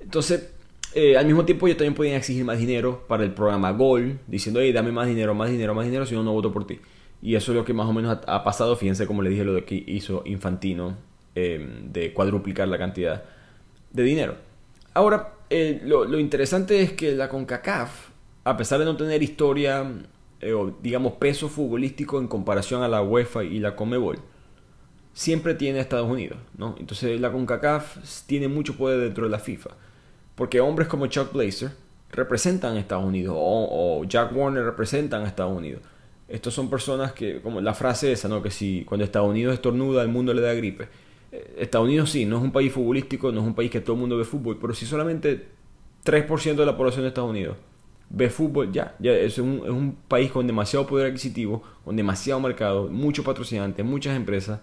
Speaker 1: Entonces, eh, al mismo tiempo, ellos también podían exigir más dinero para el programa Gol, diciendo, hey, dame más dinero, más dinero, más dinero, si no, no voto por ti. Y eso es lo que más o menos ha, pasado. Fíjense, como le dije, lo que hizo Infantino em, de cuadruplicar la cantidad de dinero. Ahora, eh, lo, interesante es que la CONCACAF, a pesar de no tener historia o digamos peso futbolístico en comparación a la UEFA y la Comebol, siempre tiene Estados Unidos, ¿no? Entonces la CONCACAF tiene mucho poder dentro de la FIFA. Porque hombres como Chuck Blazer, representan a Estados Unidos o, Jack Warner representan a Estados Unidos. Estos son personas que, como la frase esa, ¿no? Que si cuando Estados Unidos estornuda, el mundo le da gripe. Eh, Estados Unidos sí, no es un país futbolístico, no es un país que todo el mundo ve fútbol, pero si solamente 3% de la población de Estados Unidos ve fútbol, ya, ya es un, es un país con demasiado poder adquisitivo, con demasiado mercado, muchos patrocinantes, muchas empresas.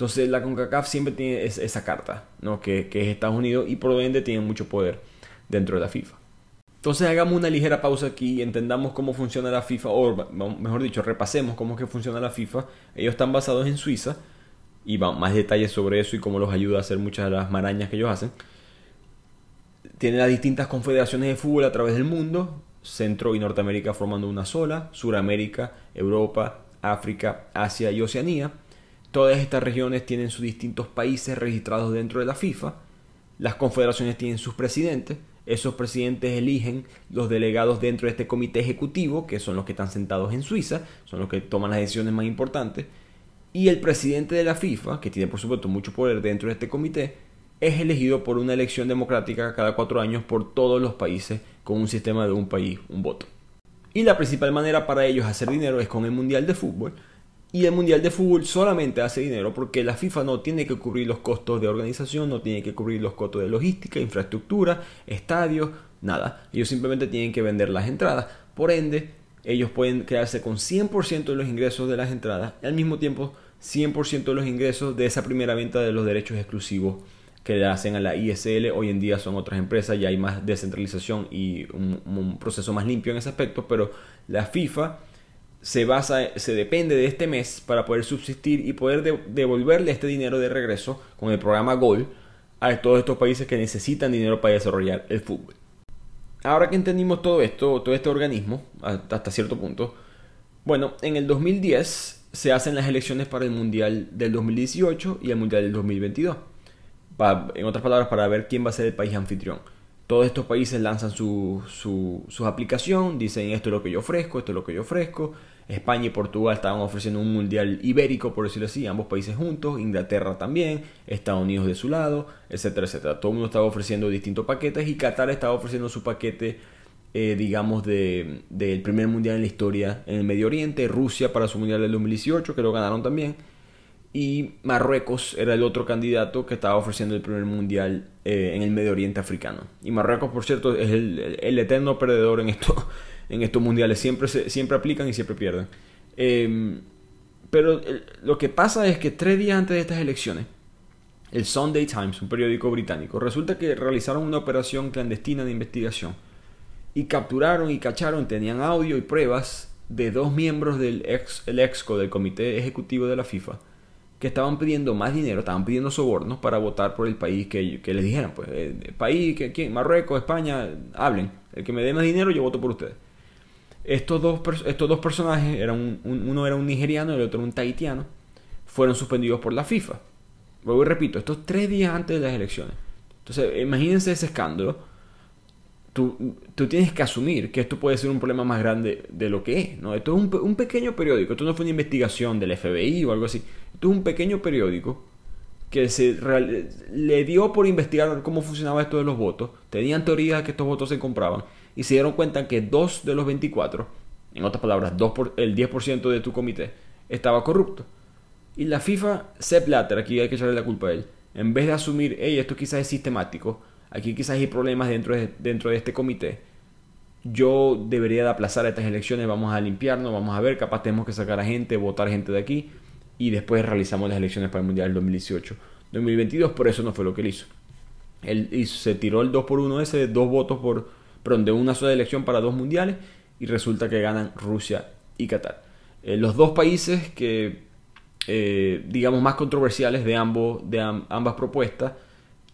Speaker 1: Entonces la CONCACAF siempre tiene esa carta, ¿no? que, es Estados Unidos y por ende tiene mucho poder dentro de la FIFA. Entonces hagamos una ligera pausa aquí y entendamos cómo funciona la FIFA, o mejor dicho, repasemos cómo es que funciona la FIFA. Ellos están basados en Suiza y más detalles sobre eso y cómo los ayuda a hacer muchas de las marañas que ellos hacen. Tiene las distintas confederaciones de fútbol a través del mundo, Centro y Norteamérica formando una sola, Suramérica, Europa, África, Asia y Oceanía. Todas estas regiones tienen sus distintos países registrados dentro de la FIFA. Las confederaciones tienen sus presidentes esos presidentes eligen los delegados dentro de este comité ejecutivo, que son los que están sentados en Suiza, son los que toman las decisiones más importantes. Y el presidente de la FIFA, que tiene por supuesto mucho poder dentro de este comité, es elegido por una elección democrática cada cuatro años por todos los países con un sistema de un país, un voto. Y la principal manera para ellos hacer dinero es con el Mundial de Fútbol, y el Mundial de Fútbol solamente hace dinero porque la FIFA no tiene que cubrir los costos de organización, no tiene que cubrir los costos de logística, infraestructura, estadios, nada. Ellos simplemente tienen que vender las entradas. Por ende, ellos pueden quedarse con 100% de los ingresos de las entradas y al mismo tiempo 100% de los ingresos de esa primera venta de los derechos exclusivos que le hacen a la ISL. Hoy en día son otras empresas, ya hay más descentralización y un, un proceso más limpio en ese aspecto, pero la FIFA se basa, se depende de este mes para poder subsistir y poder devolverle este dinero de regreso con el programa GOL a todos estos países que necesitan dinero para desarrollar el fútbol. Ahora que entendimos todo esto, todo este organismo, hasta cierto punto, bueno, en el 2010 se hacen las elecciones para el Mundial del 2018 y el Mundial del 2022. en otras palabras, para ver quién va a ser el país anfitrión. Todos estos países lanzan su, su, aplicación, dicen esto es lo que yo ofrezco, esto es lo que yo ofrezco. España y Portugal estaban ofreciendo un mundial ibérico, por decirlo así, ambos países juntos, Inglaterra también, Estados Unidos de su lado, etcétera, etcétera. Todo el mundo estaba ofreciendo distintos paquetes y Qatar estaba ofreciendo su paquete, eh, digamos, del de, primer mundial en la historia en el Medio Oriente, Rusia para su mundial del 2018, que lo ganaron también y Marruecos era el otro candidato que estaba ofreciendo el primer mundial eh, en el Medio Oriente africano. Y Marruecos, por cierto, es el, eterno perdedor en, en estos mundiales. Siempre, siempre aplican y siempre pierden. Em, pero lo que pasa es que tres días antes de estas elecciones, el Sunday Times, un periódico británico, resulta que realizaron una operación clandestina de investigación y capturaron y cacharon, tenían audio y pruebas de dos miembros del ex, el EXCO, del Comité Ejecutivo de la FIFA, que estaban pidiendo más dinero, estaban pidiendo sobornos para votar por el país que, que les dijeran, pues, el eh, país, que, Marruecos, España, hablen, el que me dé más dinero yo voto por ustedes. Estos dos, estos dos personajes, eran uno era un nigeriano y el otro un tahitiano, fueron suspendidos por la FIFA. Luego repito, estos tres días antes de las elecciones. Entonces, imagínense ese escándalo tú, tú, tienes que asumir que esto puede ser un problema más grande de lo que es. ¿no? Esto es un, un, pequeño periódico, esto no fue una investigación del FBI o algo así. Esto es un pequeño periódico que se le dio por investigar cómo funcionaba esto de los votos. Tenían teorías de que estos votos se compraban y se dieron cuenta que dos de los 24, en otras palabras, dos por, el 10% de tu comité, estaba corrupto. Y la FIFA, Sepp Blatter, aquí hay que echarle la culpa a él, en vez de asumir, hey, esto quizás es sistemático, aquí quizás hay problemas dentro de, dentro de este comité. Yo debería de aplazar estas elecciones, vamos a limpiarnos, vamos a ver, capaz tenemos que sacar a gente, votar gente de aquí y después realizamos las elecciones para el Mundial del 2018. 2022 por eso no fue lo que él hizo. Él se tiró el 2 por 1 ese, dos votos por, perdón, de una sola elección para dos mundiales y resulta que ganan Rusia y Qatar. Eh, los dos países que, eh, digamos, más controversiales de, ambos, de ambas propuestas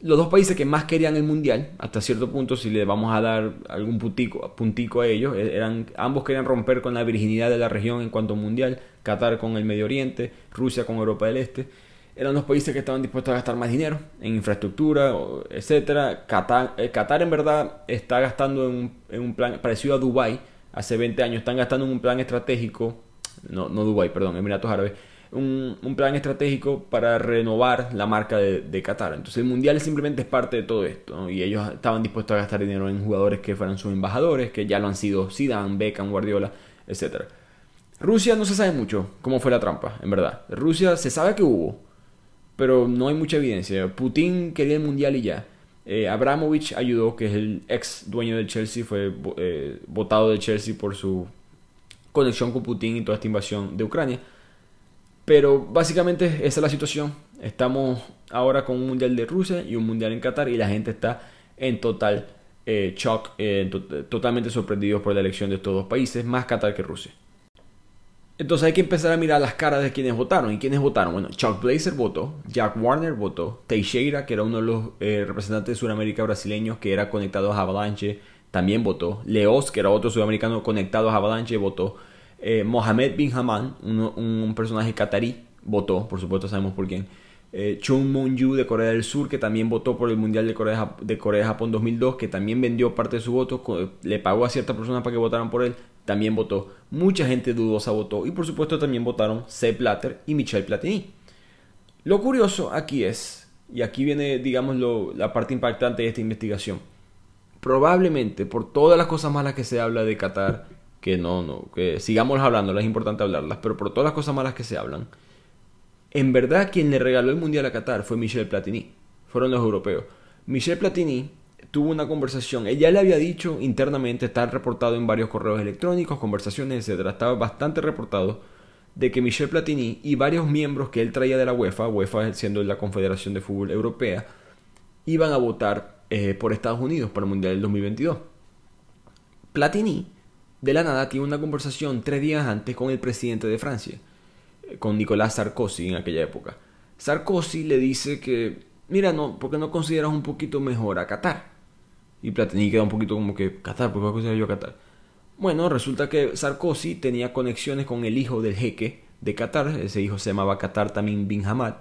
Speaker 1: los dos países que más querían el mundial, hasta cierto punto, si le vamos a dar algún puntico, puntico a ellos, e-, eran, ambos querían romper con la virginidad de la región en cuanto mundial, Qatar con el Medio Oriente, Rusia con Europa del Este. Eran los países que estaban dispuestos a gastar más dinero en infraestructura, etcétera. Qatar, eh, Qatar en verdad está gastando en un, plan parecido a Dubai hace 20 años, están gastando en un plan estratégico, no, no Dubai, perdón, Emiratos Árabes, un, plan estratégico para renovar la marca de, Qatar. Entonces el Mundial simplemente es parte de todo esto. Y ellos estaban dispuestos a gastar dinero en jugadores que fueran sus embajadores, que ya lo han sido Zidane, Beckham, Guardiola, etc. Rusia no se sabe mucho cómo fue la trampa, en verdad. Rusia se sabe que hubo, pero no hay mucha evidencia. Putin quería el Mundial y ya. Eh, Abramovich ayudó, que es el ex dueño del Chelsea, fue eh, votado de Chelsea por su conexión con Putin y toda esta invasión de Ucrania. Pero básicamente esa es la situación. Estamos ahora con un mundial de Rusia y un mundial en Qatar y la gente está en total eh, shock, totalmente sorprendidos por la elección de estos dos países, más Qatar que Rusia. Entonces hay que empezar a mirar las caras de quienes votaron. ¿Y quienes votaron? Bueno, Chuck Blazer votó, Jack Warner votó, Teixeira, que era uno de los eh, representantes de Sudamérica brasileños que era conectado a Avalanche, también votó. Leos, que era otro sudamericano conectado a Avalanche, votó. Eh, Mohamed bin Haman, un, personaje catarí, votó, por supuesto sabemos por quién. Eh, Chung Moon-yu de Corea del Sur, que también votó por el Mundial de Corea, de Corea Japón 2002, que también vendió parte de su voto, le pagó a ciertas personas para que votaran por él, también votó. Mucha gente dudosa votó y por supuesto también votaron Sepp Blatter y Michel Platini. Lo curioso aquí es, y aquí viene digamos la parte impactante de esta investigación, probablemente por todas las cosas malas que se habla de Qatar, que no, no, que sigamos hablando, es importante hablarlas, pero por todas las cosas malas que se hablan, en verdad quien le regaló el Mundial a Qatar fue Michel Platini, fueron los europeos. Michel Platini tuvo una conversación, ella le había dicho internamente, está reportado en varios correos electrónicos, conversaciones, etc. Estaba bastante reportado de que Michel Platini y varios miembros que él traía de la UEFA, UEFA siendo la Confederación de Fútbol Europea, iban a votar eh, por Estados Unidos para el Mundial del 2022. Platini de la nada tiene una conversación tres días antes con el presidente de Francia, eh, con Nicolás Sarkozy en aquella época. Sarkozy le dice que, mira, no, ¿por qué no consideras un poquito mejor a Qatar? Y Platini queda un poquito como que, Qatar, ¿por qué considero yo a Qatar? Bueno, resulta que Sarkozy tenía conexiones con el hijo del jeque de Qatar, ese hijo se llamaba Qatar también bin Hamad,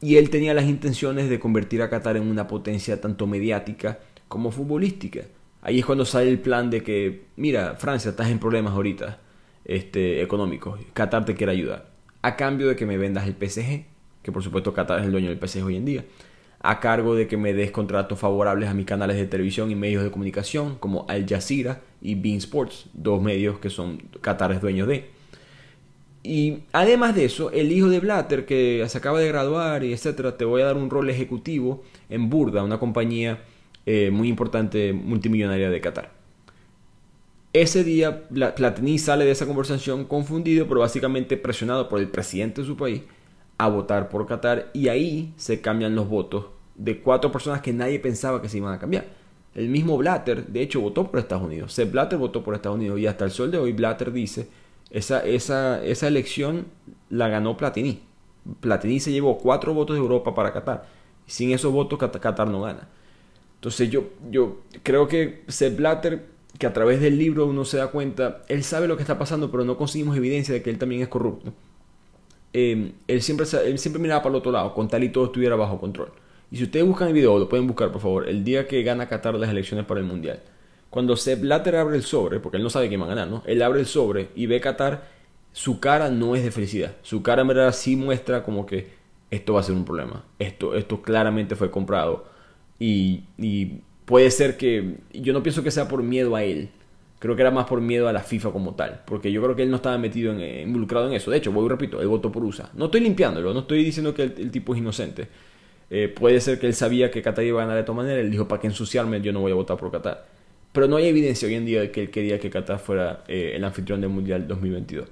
Speaker 1: y él tenía las intenciones de convertir a Qatar en una potencia tanto mediática como futbolística. Ahí es cuando sale el plan de que, mira, Francia, estás en problemas ahorita este, económicos. Qatar te quiere ayudar. A cambio de que me vendas el PSG, que por supuesto Qatar es el dueño del PSG hoy en día. A cargo de que me des contratos favorables a mis canales de televisión y medios de comunicación, como Al Jazeera y Bean Sports, dos medios que son Qatar es dueño de. Y además de eso, el hijo de Blatter, que se acaba de graduar y etcétera, te voy a dar un rol ejecutivo en Burda, una compañía eh, muy importante multimillonaria de Qatar. Ese día Platini sale de esa conversación confundido, pero básicamente presionado por el presidente de su país a votar por Qatar y ahí se cambian los votos de cuatro personas que nadie pensaba que se iban a cambiar. El mismo Blatter, de hecho, votó por Estados Unidos. Sepp Blatter votó por Estados Unidos y hasta el sol de hoy Blatter dice, esa, esa, esa elección la ganó Platini. Platini se llevó cuatro votos de Europa para Qatar. Sin esos votos Qatar no gana. Entonces yo, yo creo que Sepp Blatter, que a través del libro uno se da cuenta, él sabe lo que está pasando, pero no conseguimos evidencia de que él también es corrupto. Em, él, siempre, él siempre miraba para el otro lado, con tal y todo estuviera bajo control. Y si ustedes buscan el video, lo pueden buscar por favor, el día que gana Qatar las elecciones para el Mundial. Cuando Sepp Blatter abre el sobre, porque él no sabe quién va a ganar, ¿no? Él abre el sobre y ve Qatar, su cara no es de felicidad. Su cara en verdad sí muestra como que esto va a ser un problema. Esto, esto claramente fue comprado y, puede ser que, yo no pienso que sea por miedo a él, creo que era más por miedo a la FIFA como tal, porque yo creo que él no estaba metido en, eh, involucrado en eso. De hecho, voy repito, él votó por USA. No estoy limpiándolo, no estoy diciendo que el, tipo es inocente. Eh, puede ser que él sabía que Qatar iba a ganar de todas maneras, él dijo, para que ensuciarme, yo no voy a votar por Qatar. Pero no hay evidencia hoy en día de que él quería que Qatar fuera eh, el anfitrión del Mundial 2022.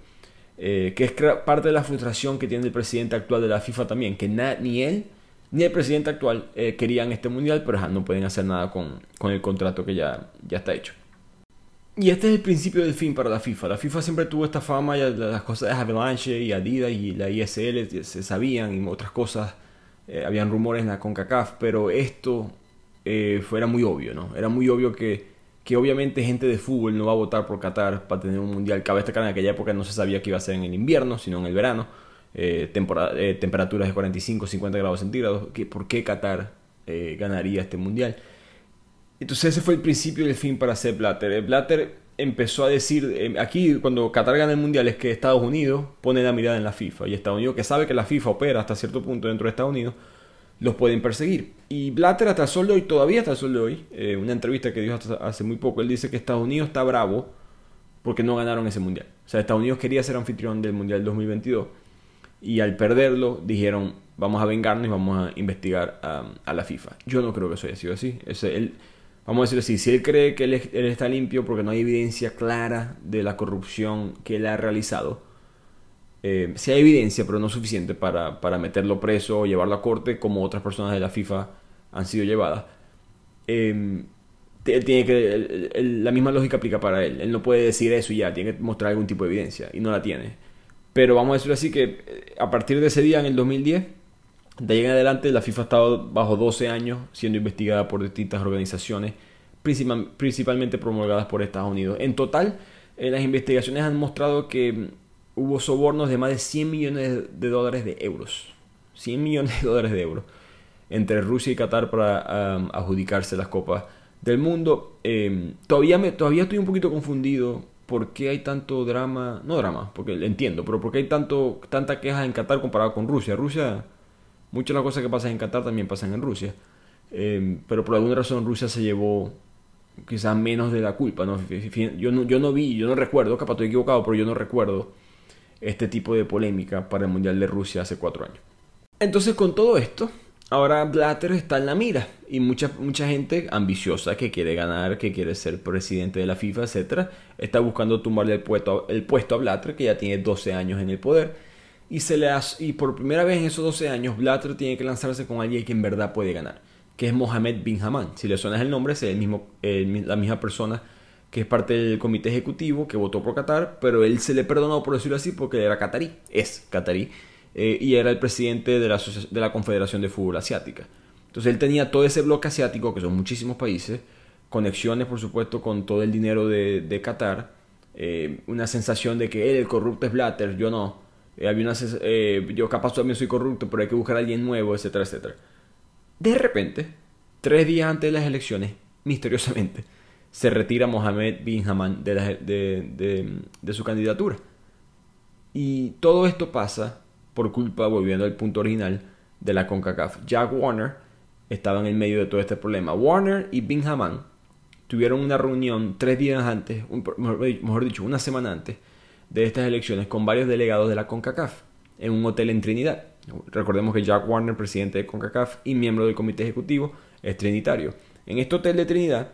Speaker 1: que es parte de la frustración que tiene el presidente actual de la FIFA también, que ni él ni el presidente actual eh, querían este mundial, pero no pueden hacer nada con, el contrato que ya, ya está hecho. Y este es el principio del fin para la FIFA. La FIFA siempre tuvo esta fama, ya las cosas de Avalanche y Adidas y la ISL se sabían y otras cosas, eh, habían rumores en la CONCACAF, pero esto eh, era muy obvio, ¿no? Era muy obvio que, que obviamente gente de fútbol no va a votar por Qatar para tener un mundial. Cabe destacar en aquella época no se sabía que iba a ser en el invierno, sino en el verano eh, eh, temperaturas de 45, 50 grados centígrados. ¿Por qué Qatar eh, ganaría este mundial? Entonces ese fue el principio y el fin para Sepp Blatter. Blatter empezó a decir, aquí cuando Qatar gana el Mundial es que Estados Unidos pone la mirada en la FIFA y Estados Unidos que sabe que la FIFA opera hasta cierto punto dentro de Estados Unidos, los pueden perseguir. Y Blatter hasta el sol de hoy, todavía hasta el sol de hoy, una entrevista que dio hace muy poco, él dice que Estados Unidos está bravo porque no ganaron ese Mundial. O sea, Estados Unidos quería ser anfitrión del Mundial 2022 y al perderlo dijeron vamos a vengarnos y vamos a investigar a, la FIFA. Yo no creo que eso haya sido así. vamos a decir así, si él cree que él, está limpio porque no hay evidencia clara de la corrupción que él ha realizado, eh, si hay evidencia, pero no suficiente para, para, meterlo preso o llevarlo a corte como otras personas de la FIFA han sido llevadas, eh, tiene que, la misma lógica aplica para él. Él no puede decir eso y ya, tiene que mostrar algún tipo de evidencia y no la tiene. Pero vamos a decirlo así que eh, a partir de ese día, en el 2010, de ahí en adelante, la FIFA ha estado bajo 12 años siendo investigada por distintas organizaciones, principalmente promulgadas por Estados Unidos. En total, eh, las investigaciones han mostrado que mm, hubo sobornos de más de 100 millones de dólares de euros. 100 millones de dólares de euros entre Rusia y Qatar para adjudicarse las copas del mundo. Em, todavía, me, todavía estoy un poquito confundido por qué hay tanto drama, no drama, porque entiendo, pero por qué hay tanto, tanta queja en Qatar comparado con Rusia. Rusia, muchas de las cosas que pasan en Qatar también pasan en Rusia. Em, pero por alguna razón Rusia se llevó quizás menos de la culpa. ¿no? Yo, no, yo no vi, yo no recuerdo, capaz estoy equivocado, pero yo no recuerdo este tipo de polémica para el Mundial de Rusia hace cuatro años. Entonces con todo esto, Ahora Blatter está en la mira y mucha, mucha gente ambiciosa que quiere ganar, que quiere ser presidente de la FIFA, etc., está buscando tumbarle el puesto, el puesto a Blatter, que ya tiene 12 años en el poder. Y, se le y por primera vez en esos 12 años, Blatter tiene que lanzarse con alguien que en verdad puede ganar, que es Mohamed bin Haman. Si le suena el nombre, es el mismo, la misma persona que es parte del comité ejecutivo que votó por Qatar, pero él se le perdonó, por decirlo así, porque era catarí, es catarí eh, y era el presidente de la, de la Confederación de Fútbol Asiática. Entonces él tenía todo ese bloque asiático, que son muchísimos países, conexiones por supuesto con todo el dinero de, de Qatar, eh, una sensación de que él, el corrupto es Blatter, yo no, eh, había una, yo capaz también soy corrupto, pero hay que buscar a alguien nuevo, etcétera, etcétera. De repente, tres días antes de las elecciones, misteriosamente, se retira Mohamed bin Haman de, de, de su candidatura. Y todo esto pasa por culpa, volviendo al punto original, de la CONCACAF. Jack Warner estaba en el medio de todo este problema. Warner y Bin Haman tuvieron una reunión tres días antes, mejor dicho, una semana antes de estas elecciones con varios delegados de la CONCACAF en un hotel en Trinidad. Recordemos que Jack Warner, presidente de CONCACAF y miembro del comité ejecutivo, es trinitario. En este hotel de Trinidad,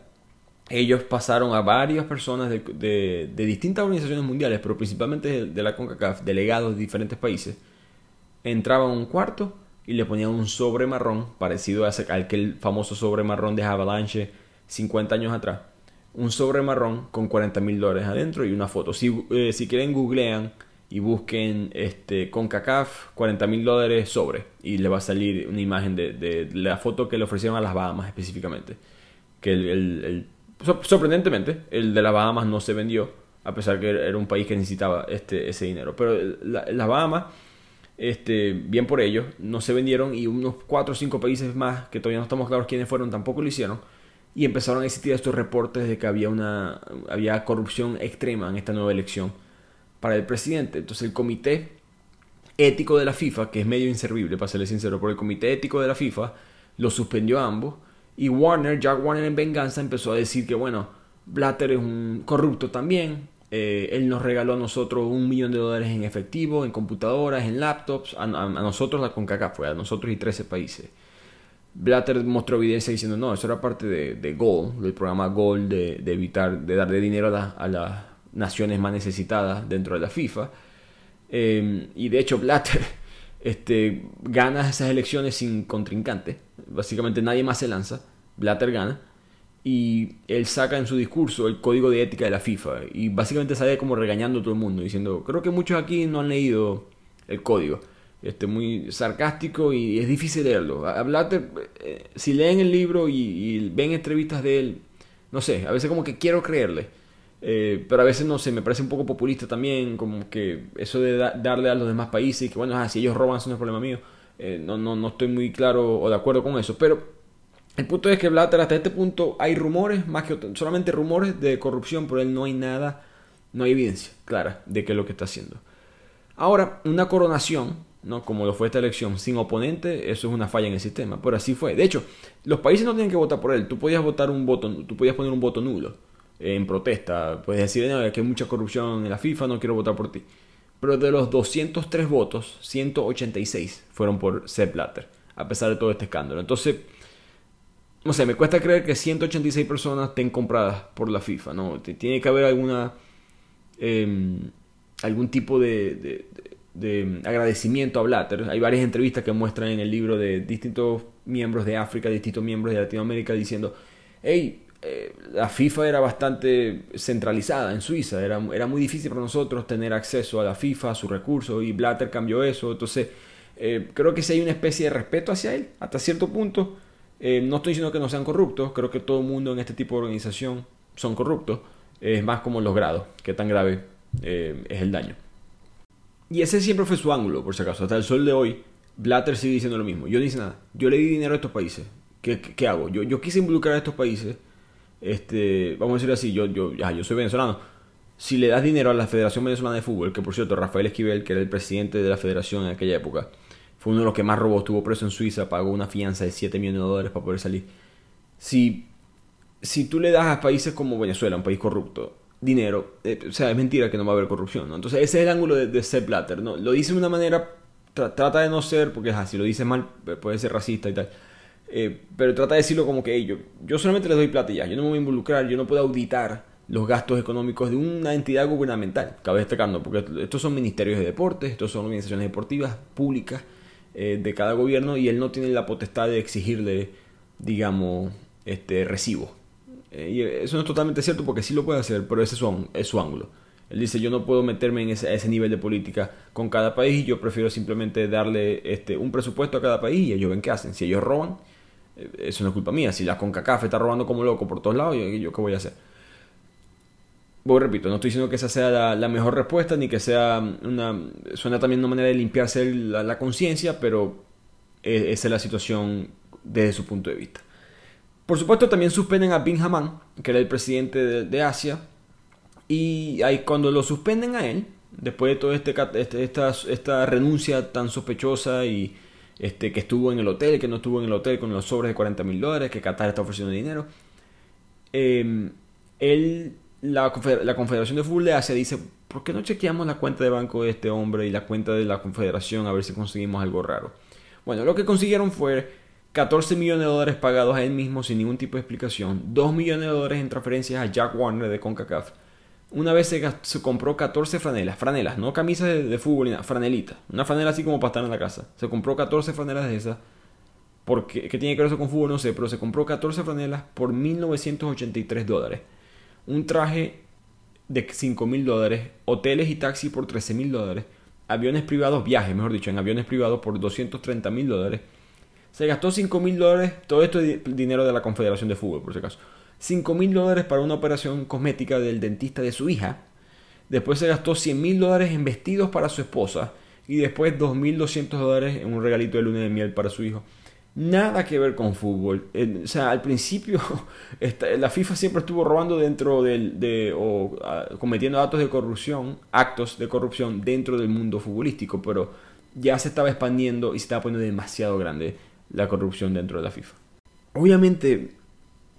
Speaker 1: ellos pasaron a varias personas de, distintas organizaciones mundiales, pero principalmente de la CONCACAF, delegados de diferentes países, entraba en un cuarto y le ponían un sobre marrón, parecido a aquel famoso sobre marrón de Avalanche 50 años atrás. Un sobre marrón con 40 mil dólares adentro y una foto. Si, eh, si quieren, googlean y busquen este, con CACAF 40 mil dólares sobre y le va a salir una imagen de, la foto que le ofrecieron a las Bahamas específicamente. Que el, sorprendentemente, el de las Bahamas no se vendió, a pesar que era un país que necesitaba este, ese dinero. Pero las Bahamas este, bien por ellos, no se vendieron y unos 4 o 5 países más, que todavía no estamos claros quiénes fueron, tampoco lo hicieron. Y empezaron a existir estos reportes de que había, una, había corrupción extrema en esta nueva elección para el presidente. Entonces el comité ético de la FIFA, que es medio inservible, para serles sincero, pero el comité ético de la FIFA lo suspendió a ambos. Y Warner, Jack Warner en venganza, empezó a decir que, bueno, Blatter es un corrupto también, eh, él nos regaló a nosotros un millón de dólares en efectivo, en computadoras, en laptops, a, nosotros la CONCACAF fue, a nosotros y 13 países. Blatter mostró evidencia diciendo, no, eso era parte de, de GOL, del programa GOL de, evitar, de darle dinero a, las naciones más necesitadas dentro de la FIFA. Eh, y de hecho Blatter este, gana esas elecciones sin contrincante. Básicamente nadie más se lanza. Blatter gana y él saca en su discurso el código de ética de la FIFA y básicamente sale como regañando a todo el mundo diciendo creo que muchos aquí no han leído el código este muy sarcástico y es difícil leerlo. Hablate eh, si leen el libro y, ven entrevistas de él no sé a veces como que quiero creerle eh, pero a veces no sé me parece un poco populista también como que eso de darle a los demás países que bueno ah, si ellos roban eso no es problema mío eh, no, no, no estoy muy claro o de acuerdo con eso pero El punto es que Blatter hasta este punto hay rumores, más que solamente rumores de corrupción, pero él no hay nada, no hay evidencia clara de qué es lo que está haciendo. Ahora, una coronación, ¿no? como lo fue esta elección, sin oponente, eso es una falla en el sistema, pero así fue. De hecho, los países no tienen que votar por él, tú podías votar un voto, tú podías poner un voto nulo en protesta, puedes decir no, que hay mucha corrupción en la FIFA, no quiero votar por ti. Pero de los 203 votos, 186 fueron por Sepp Blatter, a pesar de todo este escándalo. Entonces, no sé, me cuesta creer que 186 personas estén compradas por la FIFA, ¿no? Tiene que haber alguna, em, algún tipo de, agradecimiento a Blatter. Hay varias entrevistas que muestran en el libro de distintos miembros de África, distintos miembros de Latinoamérica diciendo, hey, eh, la FIFA era bastante centralizada en Suiza, era, era muy difícil para nosotros tener acceso a la FIFA, a sus recursos, y Blatter cambió eso, entonces eh, creo que si hay una especie de respeto hacia él, hasta cierto punto, eh, no estoy diciendo que no sean corruptos, creo que todo el mundo en este tipo de organización son corruptos. Es más como los grados, qué tan grave eh, es el daño. Y ese siempre fue su ángulo, por si acaso. Hasta el sol de hoy, Blatter sigue diciendo lo mismo. Yo no hice nada. Yo le di dinero a estos países. ¿Qué, hago? Yo, yo, quise involucrar a estos países. Este, vamos a decir así, yo, yo, ya, yo soy venezolano. Si le das dinero a la Federación Venezolana de Fútbol, que por cierto, Rafael Esquivel, que era el presidente de la federación en aquella época, uno de los que más robó, estuvo preso en Suiza, pagó una fianza de 7 millones de dólares para poder salir. Si, si tú le das a países como Venezuela, un país corrupto, dinero, eh, o sea, es mentira que no va a haber corrupción. Entonces ese es el ángulo de, de Sepp Blatter, ¿no? Lo dice de una manera, trata de no ser, porque así si lo dice mal eh, puede ser racista y tal. Eh, pero trata de decirlo como que yo, yo solamente les doy plata y ya, yo no me voy a involucrar, yo no puedo auditar los gastos económicos de una entidad gubernamental, cabe destacando, porque estos son ministerios de deportes, estos son organizaciones deportivas públicas, eh, de cada gobierno y él no tiene la potestad de exigirle, digamos, este recibo. Eh, y eso no es totalmente cierto porque sí lo puede hacer, pero ese es su, es su ángulo. Él dice, yo no puedo meterme en ese, ese, nivel de política con cada país yo prefiero simplemente darle este, un presupuesto a cada país y ellos ven qué hacen. Si ellos roban, eh, eso no es culpa mía. Si la CONCACAF está robando como loco por todos lados, ¿yo, yo qué voy a hacer? Repito, no estoy diciendo que esa sea la, mejor respuesta, ni que sea una... Suena también una manera de limpiarse la, conciencia, pero e, esa es la situación desde su punto de vista. Por supuesto, también suspenden a Bin Haman, que era el presidente de, Asia, y ahí cuando lo suspenden a él, después de toda este, este, esta, esta renuncia tan sospechosa y este, que estuvo en el hotel, que no estuvo en el hotel con los sobres de 40 mil dólares, que Qatar está ofreciendo dinero, eh, él la, Confederación de Fútbol de Asia dice, ¿por qué no chequeamos la cuenta de banco de este hombre y la cuenta de la Confederación a ver si conseguimos algo raro? Bueno, lo que consiguieron fue 14 millones de dólares pagados a él mismo sin ningún tipo de explicación, 2 millones de dólares en transferencias a Jack Warner de CONCACAF. Una vez se, compró 14 franelas, franelas, no camisas de, fútbol, nada, franelitas. Una franela así como para estar en la casa. Se compró 14 franelas de esas. Porque, ¿Qué tiene que ver eso con fútbol? No sé, pero se compró 14 franelas por 1983 dólares un traje de 5 mil dólares, hoteles y taxis por 13 mil dólares, aviones privados, viajes, mejor dicho, en aviones privados por 230 mil dólares. Se gastó 5 mil dólares, todo esto es dinero de la Confederación de Fútbol, por si acaso. 5 mil dólares para una operación cosmética del dentista de su hija. Después se gastó 100 mil dólares en vestidos para su esposa. Y después 2.200 dólares en un regalito de luna de miel para su hijo nada que ver con fútbol. o sea, al principio la FIFA siempre estuvo robando dentro del, de, o cometiendo actos de corrupción, actos de corrupción dentro del mundo futbolístico, pero ya se estaba expandiendo y se estaba poniendo demasiado grande la corrupción dentro de la FIFA. Obviamente,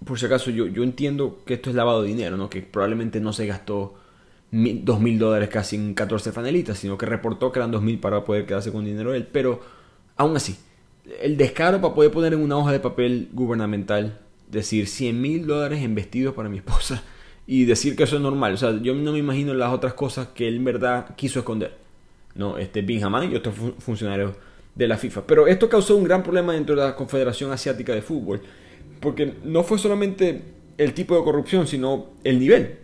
Speaker 1: por si acaso, yo, yo entiendo que esto es lavado de dinero, ¿no? que probablemente no se gastó dos mil dólares casi en 14 fanelitas, sino que reportó que eran dos mil para poder quedarse con dinero él, pero aún así, el descaro para poder poner en una hoja de papel gubernamental, decir 100 mil dólares en vestidos para mi esposa y decir que eso es normal. O sea, yo no me imagino las otras cosas que él en verdad quiso esconder. No, este Benjamin y otros funcionarios de la FIFA. Pero esto causó un gran problema dentro de la Confederación Asiática de Fútbol. Porque no fue solamente el tipo de corrupción, sino el nivel.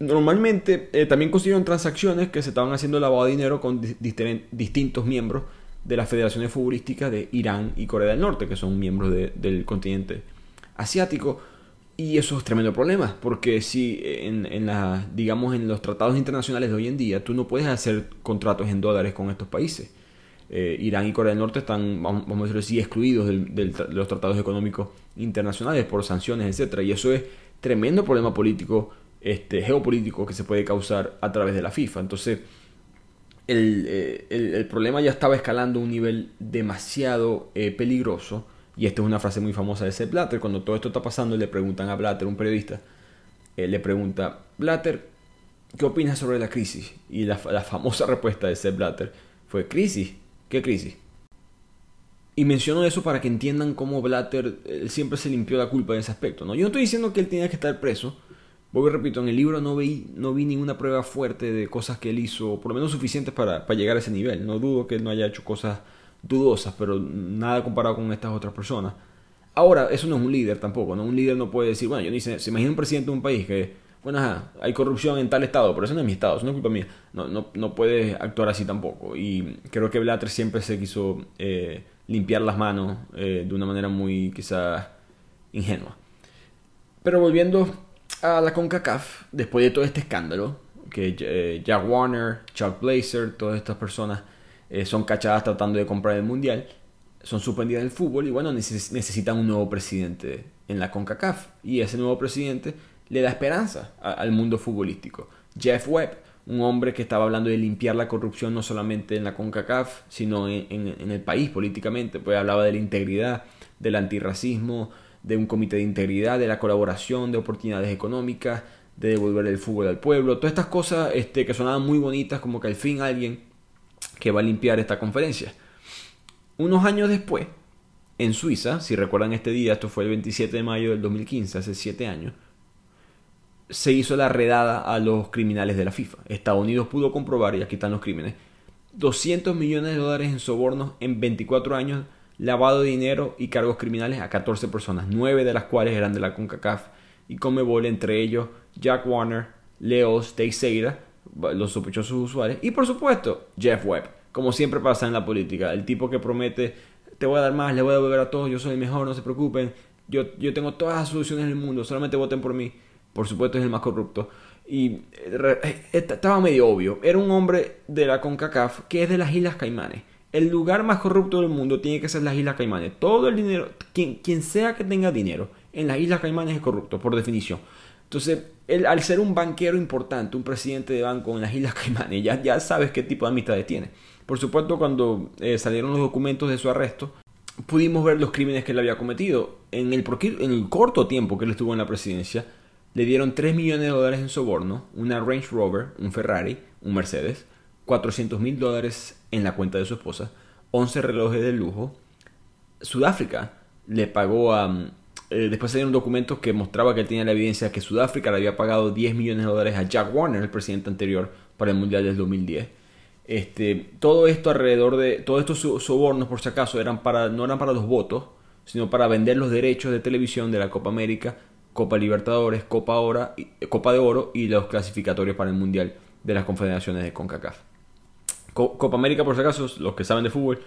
Speaker 1: Normalmente eh, también consiguieron transacciones que se estaban haciendo lavado de dinero con distintos miembros de las federaciones futbolísticas de Irán y Corea del Norte, que son miembros del continente asiático. Y eso es tremendo problema, porque si en, la, digamos, en los tratados internacionales de hoy en día tú no puedes hacer contratos en dólares con estos países. eh, Irán y Corea del Norte están, vamos, a decirlo así, excluidos de los tratados económicos internacionales por sanciones, etc. Y eso es tremendo problema político, este, geopolítico que se puede causar a través de la FIFA. Entonces, el, el, problema ya estaba escalando a un nivel demasiado peligroso. Y esta es una frase muy famosa de Sepp Blatter. Cuando todo esto está pasando, le preguntan a Blatter, un periodista, le pregunta, Blatter, ¿qué opinas sobre la crisis? Y la, famosa respuesta de Sepp Blatter fue, ¿crisis? ¿Qué crisis? Y menciono eso para que entiendan cómo Blatter siempre se limpió la culpa en ese aspecto. ¿no? Yo no estoy diciendo que él tenía que estar preso. Porque repito, en el libro no vi, no vi ninguna prueba fuerte de cosas que él hizo, por lo menos suficientes para, para llegar a ese nivel. No dudo que no haya hecho cosas dudosas, pero nada comparado con estas otras personas. Ahora, eso no es un líder tampoco, ¿no? Un líder no puede decir, bueno, yo ni sé, se imagina un presidente de un país que, bueno, hay corrupción en tal estado, pero eso no es mi estado, eso no es culpa mía. No, no, no puede actuar así tampoco. Y creo que Blatter siempre se quiso eh, limpiar las manos eh, de una manera muy, quizás, ingenua. Pero volviendo a la CONCACAF, después de todo este escándalo, que eh, Jack Warner, Chuck Blazer, todas estas personas son cachadas tratando de comprar el mundial son suspendidas del fútbol y bueno, necesitan un nuevo presidente en la CONCACAF. Y ese nuevo presidente le da esperanza al mundo futbolístico. Jeff Webb, un hombre que estaba hablando de limpiar la corrupción no solamente en la CONCACAF, sino en, el país políticamente, pues hablaba de la integridad, del antirracismo, de un comité de integridad, de la colaboración, de oportunidades económicas, de devolver el fútbol al pueblo, todas estas cosas este, que sonaban muy bonitas, como que al fin alguien que va a limpiar esta conferencia. Unos años después, en Suiza, si recuerdan este día, esto fue el 27 de mayo del 2015, hace 7 años, se hizo la redada a los criminales de la FIFA. Estados Unidos pudo comprobar, y aquí están los crímenes, 200 millones de dólares en sobornos en 24 años, lavado de dinero y cargos criminales a 14 personas, 9 de las cuales eran de la CONCACAF y Comebol, entre ellos Jack Warner, Leos Teixeira, los sospechosos usuarios, y por supuesto Jeff Webb como siempre pasa en la política, el tipo que promete, te voy a dar más, le voy a devolver a todos, yo soy el mejor, no se preocupen, yo, yo tengo todas las soluciones del mundo, solamente voten por mí, por supuesto es el más corrupto. Y eh, estaba medio obvio, era un hombre de la CONCACAF que es de las Islas Caimanes. El lugar más corrupto del mundo tiene que ser las Islas Caimanes. Todo el dinero, quien, quien sea que tenga dinero en las Islas Caimanes es corrupto, por definición. Entonces, él, al ser un banquero importante, un presidente de banco en las Islas Caimanes, ya, ya sabes qué tipo de amistades tiene. Por supuesto, cuando eh, salieron los documentos de su arresto, pudimos ver los crímenes que él había cometido. En el, en el corto tiempo que él estuvo en la presidencia, le dieron 3 millones de dólares en soborno, una Range Rover, un Ferrari, un Mercedes, 400 mil dólares en la cuenta de su esposa, 11 relojes de lujo. Sudáfrica le pagó a... Eh, después salieron documentos que mostraba que él tenía la evidencia que Sudáfrica le había pagado 10 millones de dólares a Jack Warner, el presidente anterior, para el Mundial del 2010. Este, todo esto alrededor de todos estos sobornos, por si acaso, eran para, no eran para los votos, sino para vender los derechos de televisión de la Copa América, Copa Libertadores, Copa, Ora, Copa de Oro y los clasificatorios para el Mundial de las Confederaciones de CONCACAF. Copa América, por si acaso, los que saben de fútbol,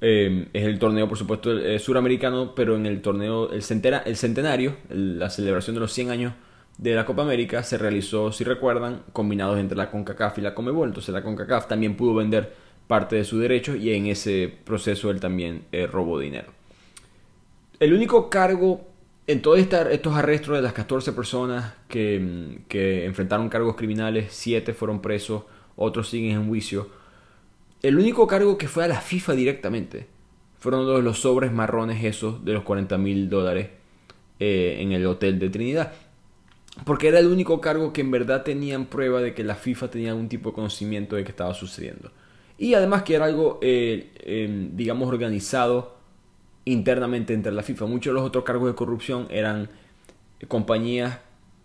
Speaker 1: eh, es el torneo, por supuesto, suramericano, pero en el torneo, el, el centenario, la celebración de los 100 años de la Copa América se realizó, si recuerdan, combinados entre la CONCACAF y la CONMEBOL. Entonces la CONCACAF también pudo vender parte de su derecho y en ese proceso él también eh, robó dinero. El único cargo en todos estos arrestos de las 14 personas que, que, enfrentaron cargos criminales, 7 fueron presos, otros siguen en juicio. El único cargo que fue a la FIFA directamente fueron los sobres marrones esos de los 40 mil dólares eh, en el hotel de Trinidad porque era el único cargo que en verdad tenían prueba de que la FIFA tenía algún tipo de conocimiento de que estaba sucediendo. Y además que era algo, eh, em, digamos, organizado internamente entre la FIFA. Muchos de los otros cargos de corrupción eran compañías,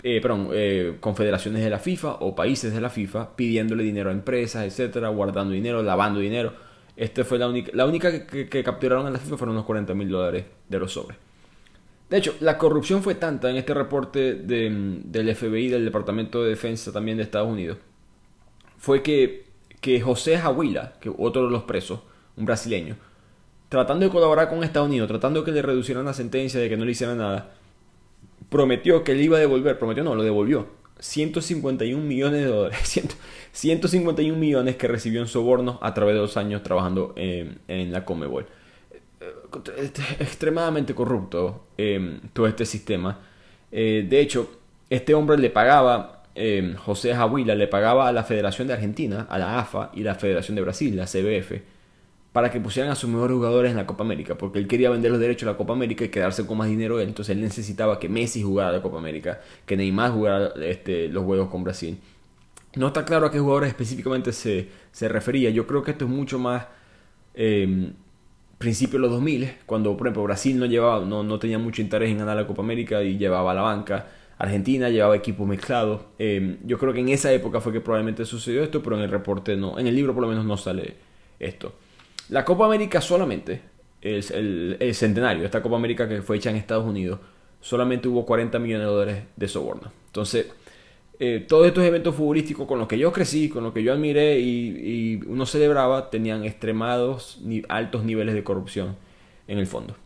Speaker 1: eh, perdón, eh, confederaciones de la FIFA o países de la FIFA pidiéndole dinero a empresas, etcétera, guardando dinero, lavando dinero. Esta fue la única, la única que, capturaron a la FIFA fueron unos 40 mil dólares de los sobres. De hecho, la corrupción fue tanta en este reporte del FBI, del Departamento de Defensa también de Estados Unidos, fue que, que José Jahuila, que otro de los presos, un brasileño, tratando de colaborar con Estados Unidos, tratando de que le reducieran la sentencia, de que no le hicieran nada, prometió que le iba a devolver, prometió no, lo devolvió, 151 millones de dólares. 151 millones que recibió en sobornos a través de dos años trabajando en, la Comebol. Extremadamente corrupto em, todo este sistema. Eh, de hecho, este hombre le pagaba, em, José Jahuila le pagaba a la Federación de Argentina, a la AFA y la Federación de Brasil, la CBF, para que pusieran a sus mejores jugadores en la Copa América, porque él quería vender los derechos a la Copa América y quedarse con más dinero él, entonces él necesitaba que Messi jugara la Copa América, que Neymar jugara este, los juegos con Brasil. No está claro a qué jugadores específicamente se, refería, yo creo que esto es mucho más eh, principio de los 2000, cuando por ejemplo Brasil no, llevaba, no, no tenía mucho interés en ganar la Copa América y llevaba a la banca, Argentina llevaba equipos mezclados. Em, yo creo que en esa época fue que probablemente sucedió esto, pero en el reporte no, en el libro por lo menos no sale esto. La Copa América solamente, el, el, centenario, esta Copa América que fue hecha en Estados Unidos, solamente hubo 40 millones de dólares de soborno. Entonces, eh, todos estos eventos futbolísticos con los que yo crecí, con los que yo admiré y, uno celebraba, tenían extremados, altos niveles de corrupción en el fondo.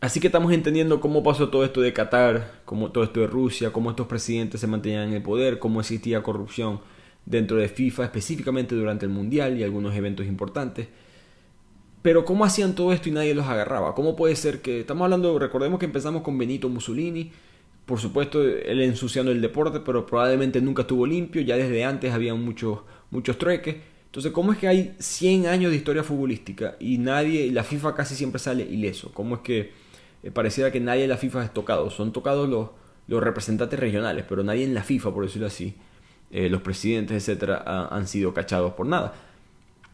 Speaker 1: Así que estamos entendiendo cómo pasó todo esto de Qatar, cómo todo esto de Rusia, cómo estos presidentes se mantenían en el poder, cómo existía corrupción dentro de FIFA, específicamente durante el Mundial y algunos eventos importantes. Pero ¿cómo hacían todo esto y nadie los agarraba? ¿Cómo puede ser que... Estamos hablando, recordemos que empezamos con Benito Mussolini, por supuesto él ensuciando el deporte, pero probablemente nunca estuvo limpio, ya desde antes había muchos, muchos trueques. Entonces, ¿cómo es que hay 100 años de historia futbolística y nadie, la FIFA casi siempre sale ileso? ¿Cómo es que eh, pareciera que nadie en la FIFA es tocado? Son tocados los, los representantes regionales, pero nadie en la FIFA, por decirlo así, eh, los presidentes, etcétera, han sido cachados por nada.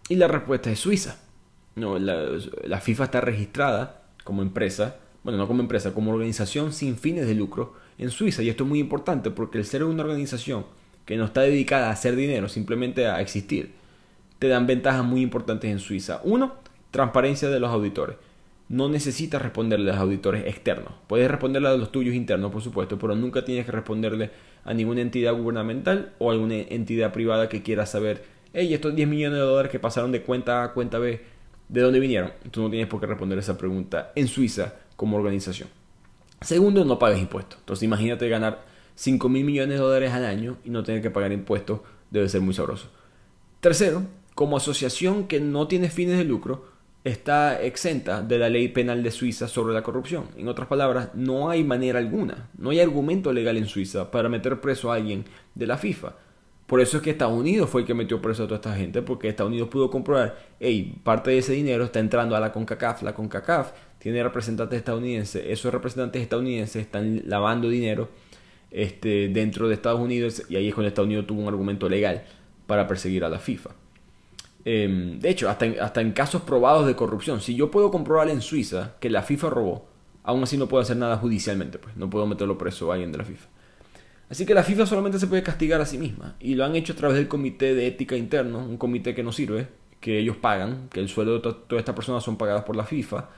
Speaker 1: Y la respuesta es Suiza. No, la, FIFA está registrada como empresa, bueno, no como empresa, como organización sin fines de lucro en Suiza. Y esto es muy importante porque el ser una organización que no está dedicada a hacer dinero, simplemente a existir, te dan ventajas muy importantes en Suiza. Uno, transparencia de los auditores. No necesitas responderle a los auditores externos. Puedes responderle a los tuyos internos, por supuesto, pero nunca tienes que responderle a ninguna entidad gubernamental o a alguna entidad privada que quiera saber, hey, estos 10 millones de dólares que pasaron de cuenta A a cuenta B, de dónde vinieron. Tú no tienes por qué responder esa pregunta en Suiza como organización. Segundo, no pagas impuestos. Entonces imagínate ganar 5 mil millones de dólares al año y no tener que pagar impuestos. Debe ser muy sabroso. Tercero, como asociación que no tiene fines de lucro, está exenta de la ley penal de Suiza sobre la corrupción. En otras palabras, no hay manera alguna, no hay argumento legal en Suiza para meter preso a alguien de la FIFA. Por eso es que Estados Unidos fue el que metió preso a toda esta gente, porque Estados Unidos pudo comprobar, hey, parte de ese dinero está entrando a la CONCACAF, la CONCACAF tiene representantes estadounidenses, esos representantes estadounidenses están lavando dinero este, dentro de Estados Unidos y ahí es cuando Estados Unidos tuvo un argumento legal para perseguir a la FIFA. Em, de hecho, hasta en, hasta en casos probados de corrupción, si yo puedo comprobar en Suiza que la FIFA robó, aún así no puedo hacer nada judicialmente, pues no puedo meterlo preso a alguien de la FIFA. Así que la FIFA solamente se puede castigar a sí misma. Y lo han hecho a través del comité de ética interno, un comité que no sirve, que ellos pagan, que el sueldo de todas estas personas son pagadas por la FIFA.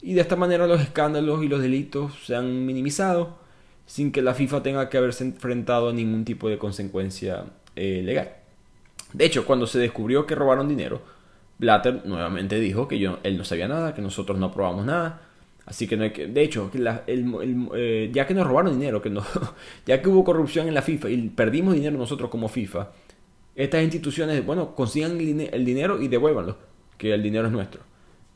Speaker 1: Y de esta manera los escándalos y los delitos se han minimizado sin que la FIFA tenga que haberse enfrentado a ningún tipo de consecuencia eh, legal. De hecho, cuando se descubrió que robaron dinero, Blatter nuevamente dijo que él no sabía nada, que nosotros no aprobamos nada, Así que no hay que. De hecho, eh, ya que nos robaron dinero, que no, ya que hubo corrupción en la FIFA y perdimos dinero nosotros como FIFA, estas instituciones, bueno, consigan el, dinero y devuélvanlo, que el dinero es nuestro.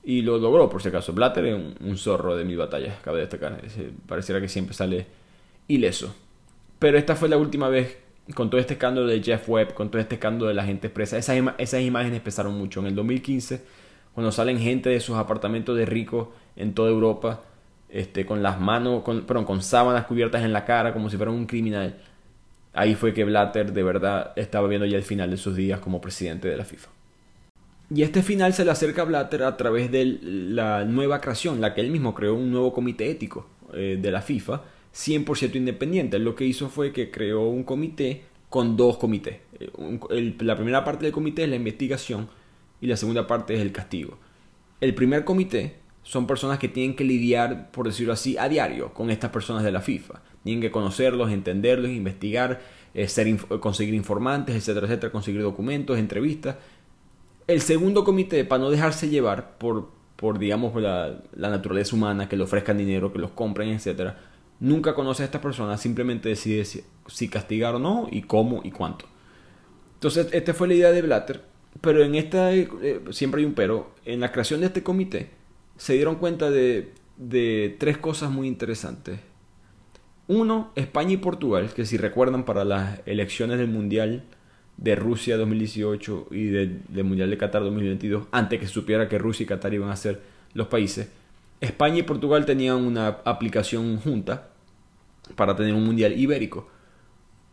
Speaker 1: Y lo logró, por si acaso. Blatter es un, zorro de mi batalla, cabe destacar. pareciera que siempre sale ileso. Pero esta fue la última vez, con todo este escándalo de Jeff Webb, con todo este escándalo de la gente expresa. Esas, esas imágenes pesaron mucho. En el 2015, cuando salen gente de sus apartamentos de ricos en toda Europa, este, con las manos, con, perdón, con sábanas cubiertas en la cara como si fuera un criminal. Ahí fue que Blatter de verdad estaba viendo ya el final de sus días como presidente de la FIFA. Y este final se le acerca a Blatter a través de la nueva creación, la que él mismo creó un nuevo comité ético eh, de la FIFA, 100% independiente. lo que hizo fue que creó un comité con dos comités. Eh, la primera parte del comité es la investigación y la segunda parte es el castigo. El primer comité son personas que tienen que lidiar, por decirlo así, a diario con estas personas de la FIFA. Tienen que conocerlos, entenderlos, investigar, eh, conseguir informantes, etcétera, etcétera, conseguir documentos, entrevistas. El segundo comité, para no dejarse llevar por, por digamos, la, naturaleza humana, que le ofrezcan dinero, que los compren, etcétera, nunca conoce a estas personas, simplemente decide si castigar o no, y cómo y cuánto. Entonces, esta fue la idea de Blatter, pero en esta, eh, siempre hay un pero, en la creación de este comité se dieron cuenta de, de tres cosas muy interesantes. Uno, España y Portugal, que si recuerdan para las elecciones del Mundial de Rusia 2018 y del Mundial de Qatar 2022, antes que supiera que Rusia y Qatar iban a ser los países, España y Portugal tenían una aplicación junta para tener un Mundial ibérico.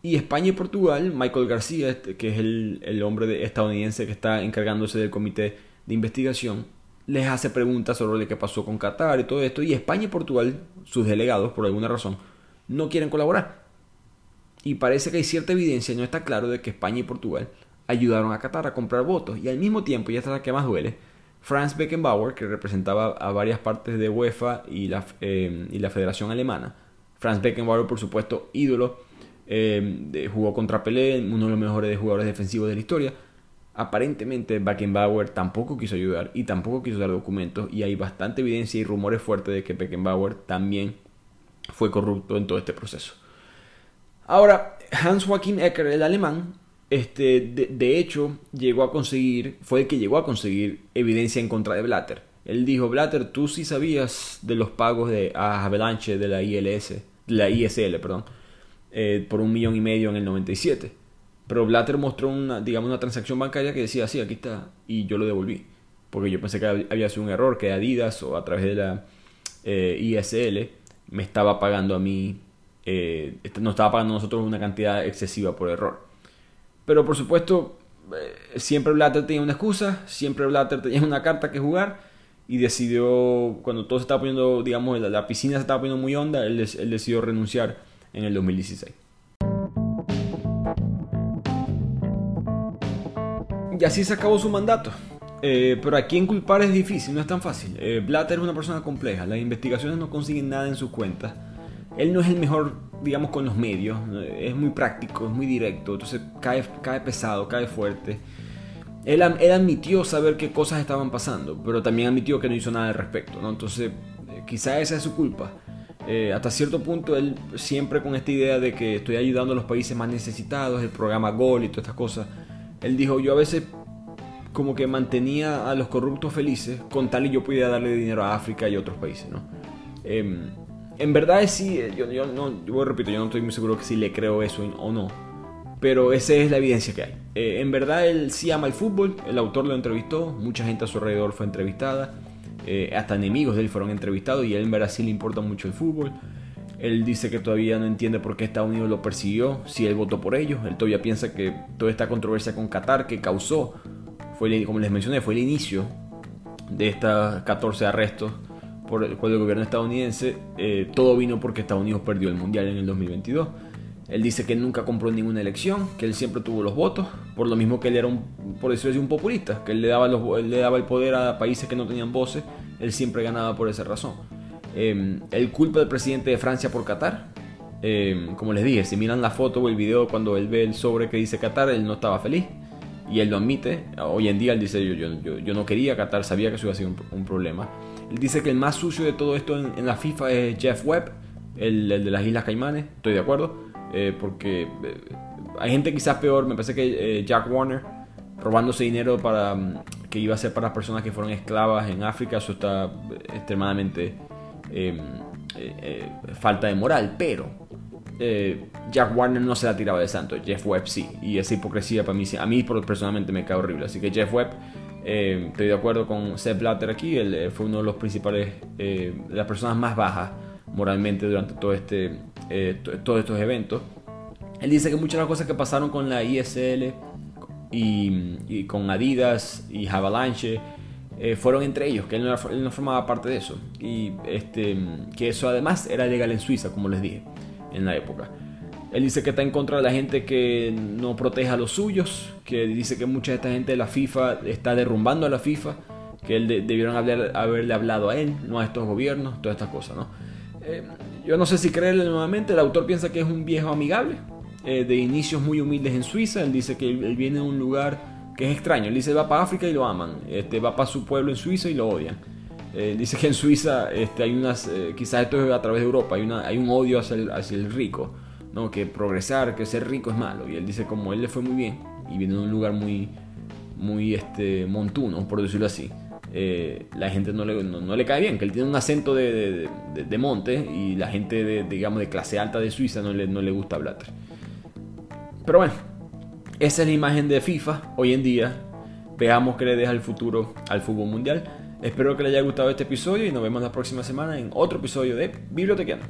Speaker 1: Y España y Portugal, Michael García, este, que es el, el hombre estadounidense que está encargándose del comité de investigación, les hace preguntas sobre lo que pasó con Qatar y todo esto. Y España y Portugal, sus delegados, por alguna razón, no quieren colaborar. Y parece que hay cierta evidencia, no está claro, de que España y Portugal ayudaron a Qatar a comprar votos. Y al mismo tiempo, y esta es la que más duele, Franz Beckenbauer, que representaba a varias partes de UEFA y la, eh, y la Federación Alemana. Franz Beckenbauer, por supuesto, ídolo, eh, jugó contra Pelé, uno de los mejores jugadores defensivos de la historia. Aparentemente Beckenbauer tampoco quiso ayudar y tampoco quiso dar documentos y hay bastante evidencia y rumores fuertes de que Beckenbauer también fue corrupto en todo este proceso. Ahora, Hans Joachim Ecker, el alemán, este, de, hecho, llegó a conseguir, fue el que llegó a conseguir evidencia en contra de Blatter. Él dijo, Blatter, tú sí sabías de los pagos de Avalanche de la ILS, de la ISL, perdón, eh, por un millón y medio en el 97. Pero Blatter mostró una, digamos, una transacción bancaria que decía, sí, aquí está, y yo lo devolví. Porque yo pensé que había sido un error, que Adidas o a través de la eh, ISL me estaba pagando a mí, eh, nos estaba pagando a nosotros una cantidad excesiva por error. Pero por supuesto, eh, siempre Blatter tenía una excusa, siempre Blatter tenía una carta que jugar y decidió, cuando todo se estaba poniendo, digamos, la, piscina se estaba poniendo muy honda, él, él decidió renunciar en el 2016. Y así se acabó su mandato. Eh, pero a quién culpar es difícil, no es tan fácil. Eh, Blatter es una persona compleja, las investigaciones no consiguen nada en sus cuentas. Él no es el mejor, digamos, con los medios, es muy práctico, es muy directo, entonces cae, cae pesado, cae fuerte. Él, él, admitió saber qué cosas estaban pasando, pero también admitió que no hizo nada al respecto, ¿no? Entonces, eh, quizá esa es su culpa. Hasta cierto punto, él siempre con esta idea de que estoy ayudando a los países más necesitados, el programa GOL y todas estas cosas, él dijo, yo a veces como que mantenía a los corruptos felices con tal y yo pudiera darle dinero a África y otros países, ¿no? Em, en verdad sí, eh, yo, yo no, yo repito, yo no estoy muy seguro que si le creo eso o no, pero esa es la evidencia que hay. Eh, en verdad él sí ama el fútbol, el autor lo entrevistó, mucha gente a su alrededor fue entrevistada, eh, hasta enemigos de él fueron entrevistados y a él en sí le importa mucho el fútbol. Él dice que todavía no entiende por qué Estados Unidos lo persiguió, si él votó por ellos. Él todavía piensa que toda esta controversia con Qatar que causó fue, como les mencioné, fue el inicio de estos 14 arrestos por el, el gobierno estadounidense. Eh, todo vino porque Estados Unidos perdió el mundial en el 2022. Él dice que nunca compró ninguna elección, que él siempre tuvo los votos, por lo mismo que él era un, por decirlo un populista, que él le, daba los, le daba el poder a países que no tenían voces, él siempre ganaba por esa razón. Eh, él culpa al presidente de Francia por Qatar. Eh, como les dije, si miran la foto o el video cuando él ve el sobre que dice Qatar, él no estaba feliz y él lo admite. Hoy en día él dice, yo, yo, yo, no quería Qatar, sabía que eso iba a ser un, problema. Él dice que el más sucio de todo esto en, la FIFA es Jeff Webb, el, de las Islas Caimanes, estoy de acuerdo, eh, porque eh, hay gente quizás peor, me parece que eh, Jack Warner robándose dinero para mm, que iba a ser para las personas que fueron esclavas en África, eso está extremadamente em, falta de moral, pero eh, Jack Warner no se la tiraba de santo, Jeff Webb sí. Y esa hipocresía para mí, a mí personalmente me cae horrible. Así que Jeff Webb, eh, estoy de acuerdo con Seth Blatter aquí, él eh, fue uno de los principales, las personas más bajas moralmente durante todo este, todos estos eventos. Él dice que muchas de las cosas que pasaron con la ISL y, con Adidas y Avalanche fueron entre ellos, que él no, él no, formaba parte de eso. Y este, que eso además era legal en Suiza, como les dije en la época. Él dice que está en contra de la gente que no proteja a los suyos, que dice que mucha de esta gente de la FIFA está derrumbando a la FIFA, que él debieron haberle hablado a él, no a estos gobiernos, todas estas cosas, ¿no? Eh, yo no sé si creerle nuevamente, el autor piensa que es un viejo amigable, eh, de inicios muy humildes en Suiza, él dice que él, viene de un lugar que es extraño, él dice va para África y lo aman, este, va para su pueblo en Suiza y lo odian. Eh, dice que en Suiza este, hay unas, eh, quizás esto es a través de Europa, hay, una, hay un odio hacia el, rico, no, que progresar, que ser rico es malo. Y él dice como él le fue muy bien y viene de un lugar muy, muy este, montuno, por decirlo así. Eh, la gente no le, no, le, cae bien, que él tiene un acento de, de, monte y la gente de, digamos, de clase alta de Suiza no le, no le gusta hablar. Pero bueno, esa es la imagen de FIFA hoy en día. Veamos qué le deja el futuro al fútbol mundial. Espero que les haya gustado este episodio y nos vemos la próxima semana en otro episodio de Bibliotequiano.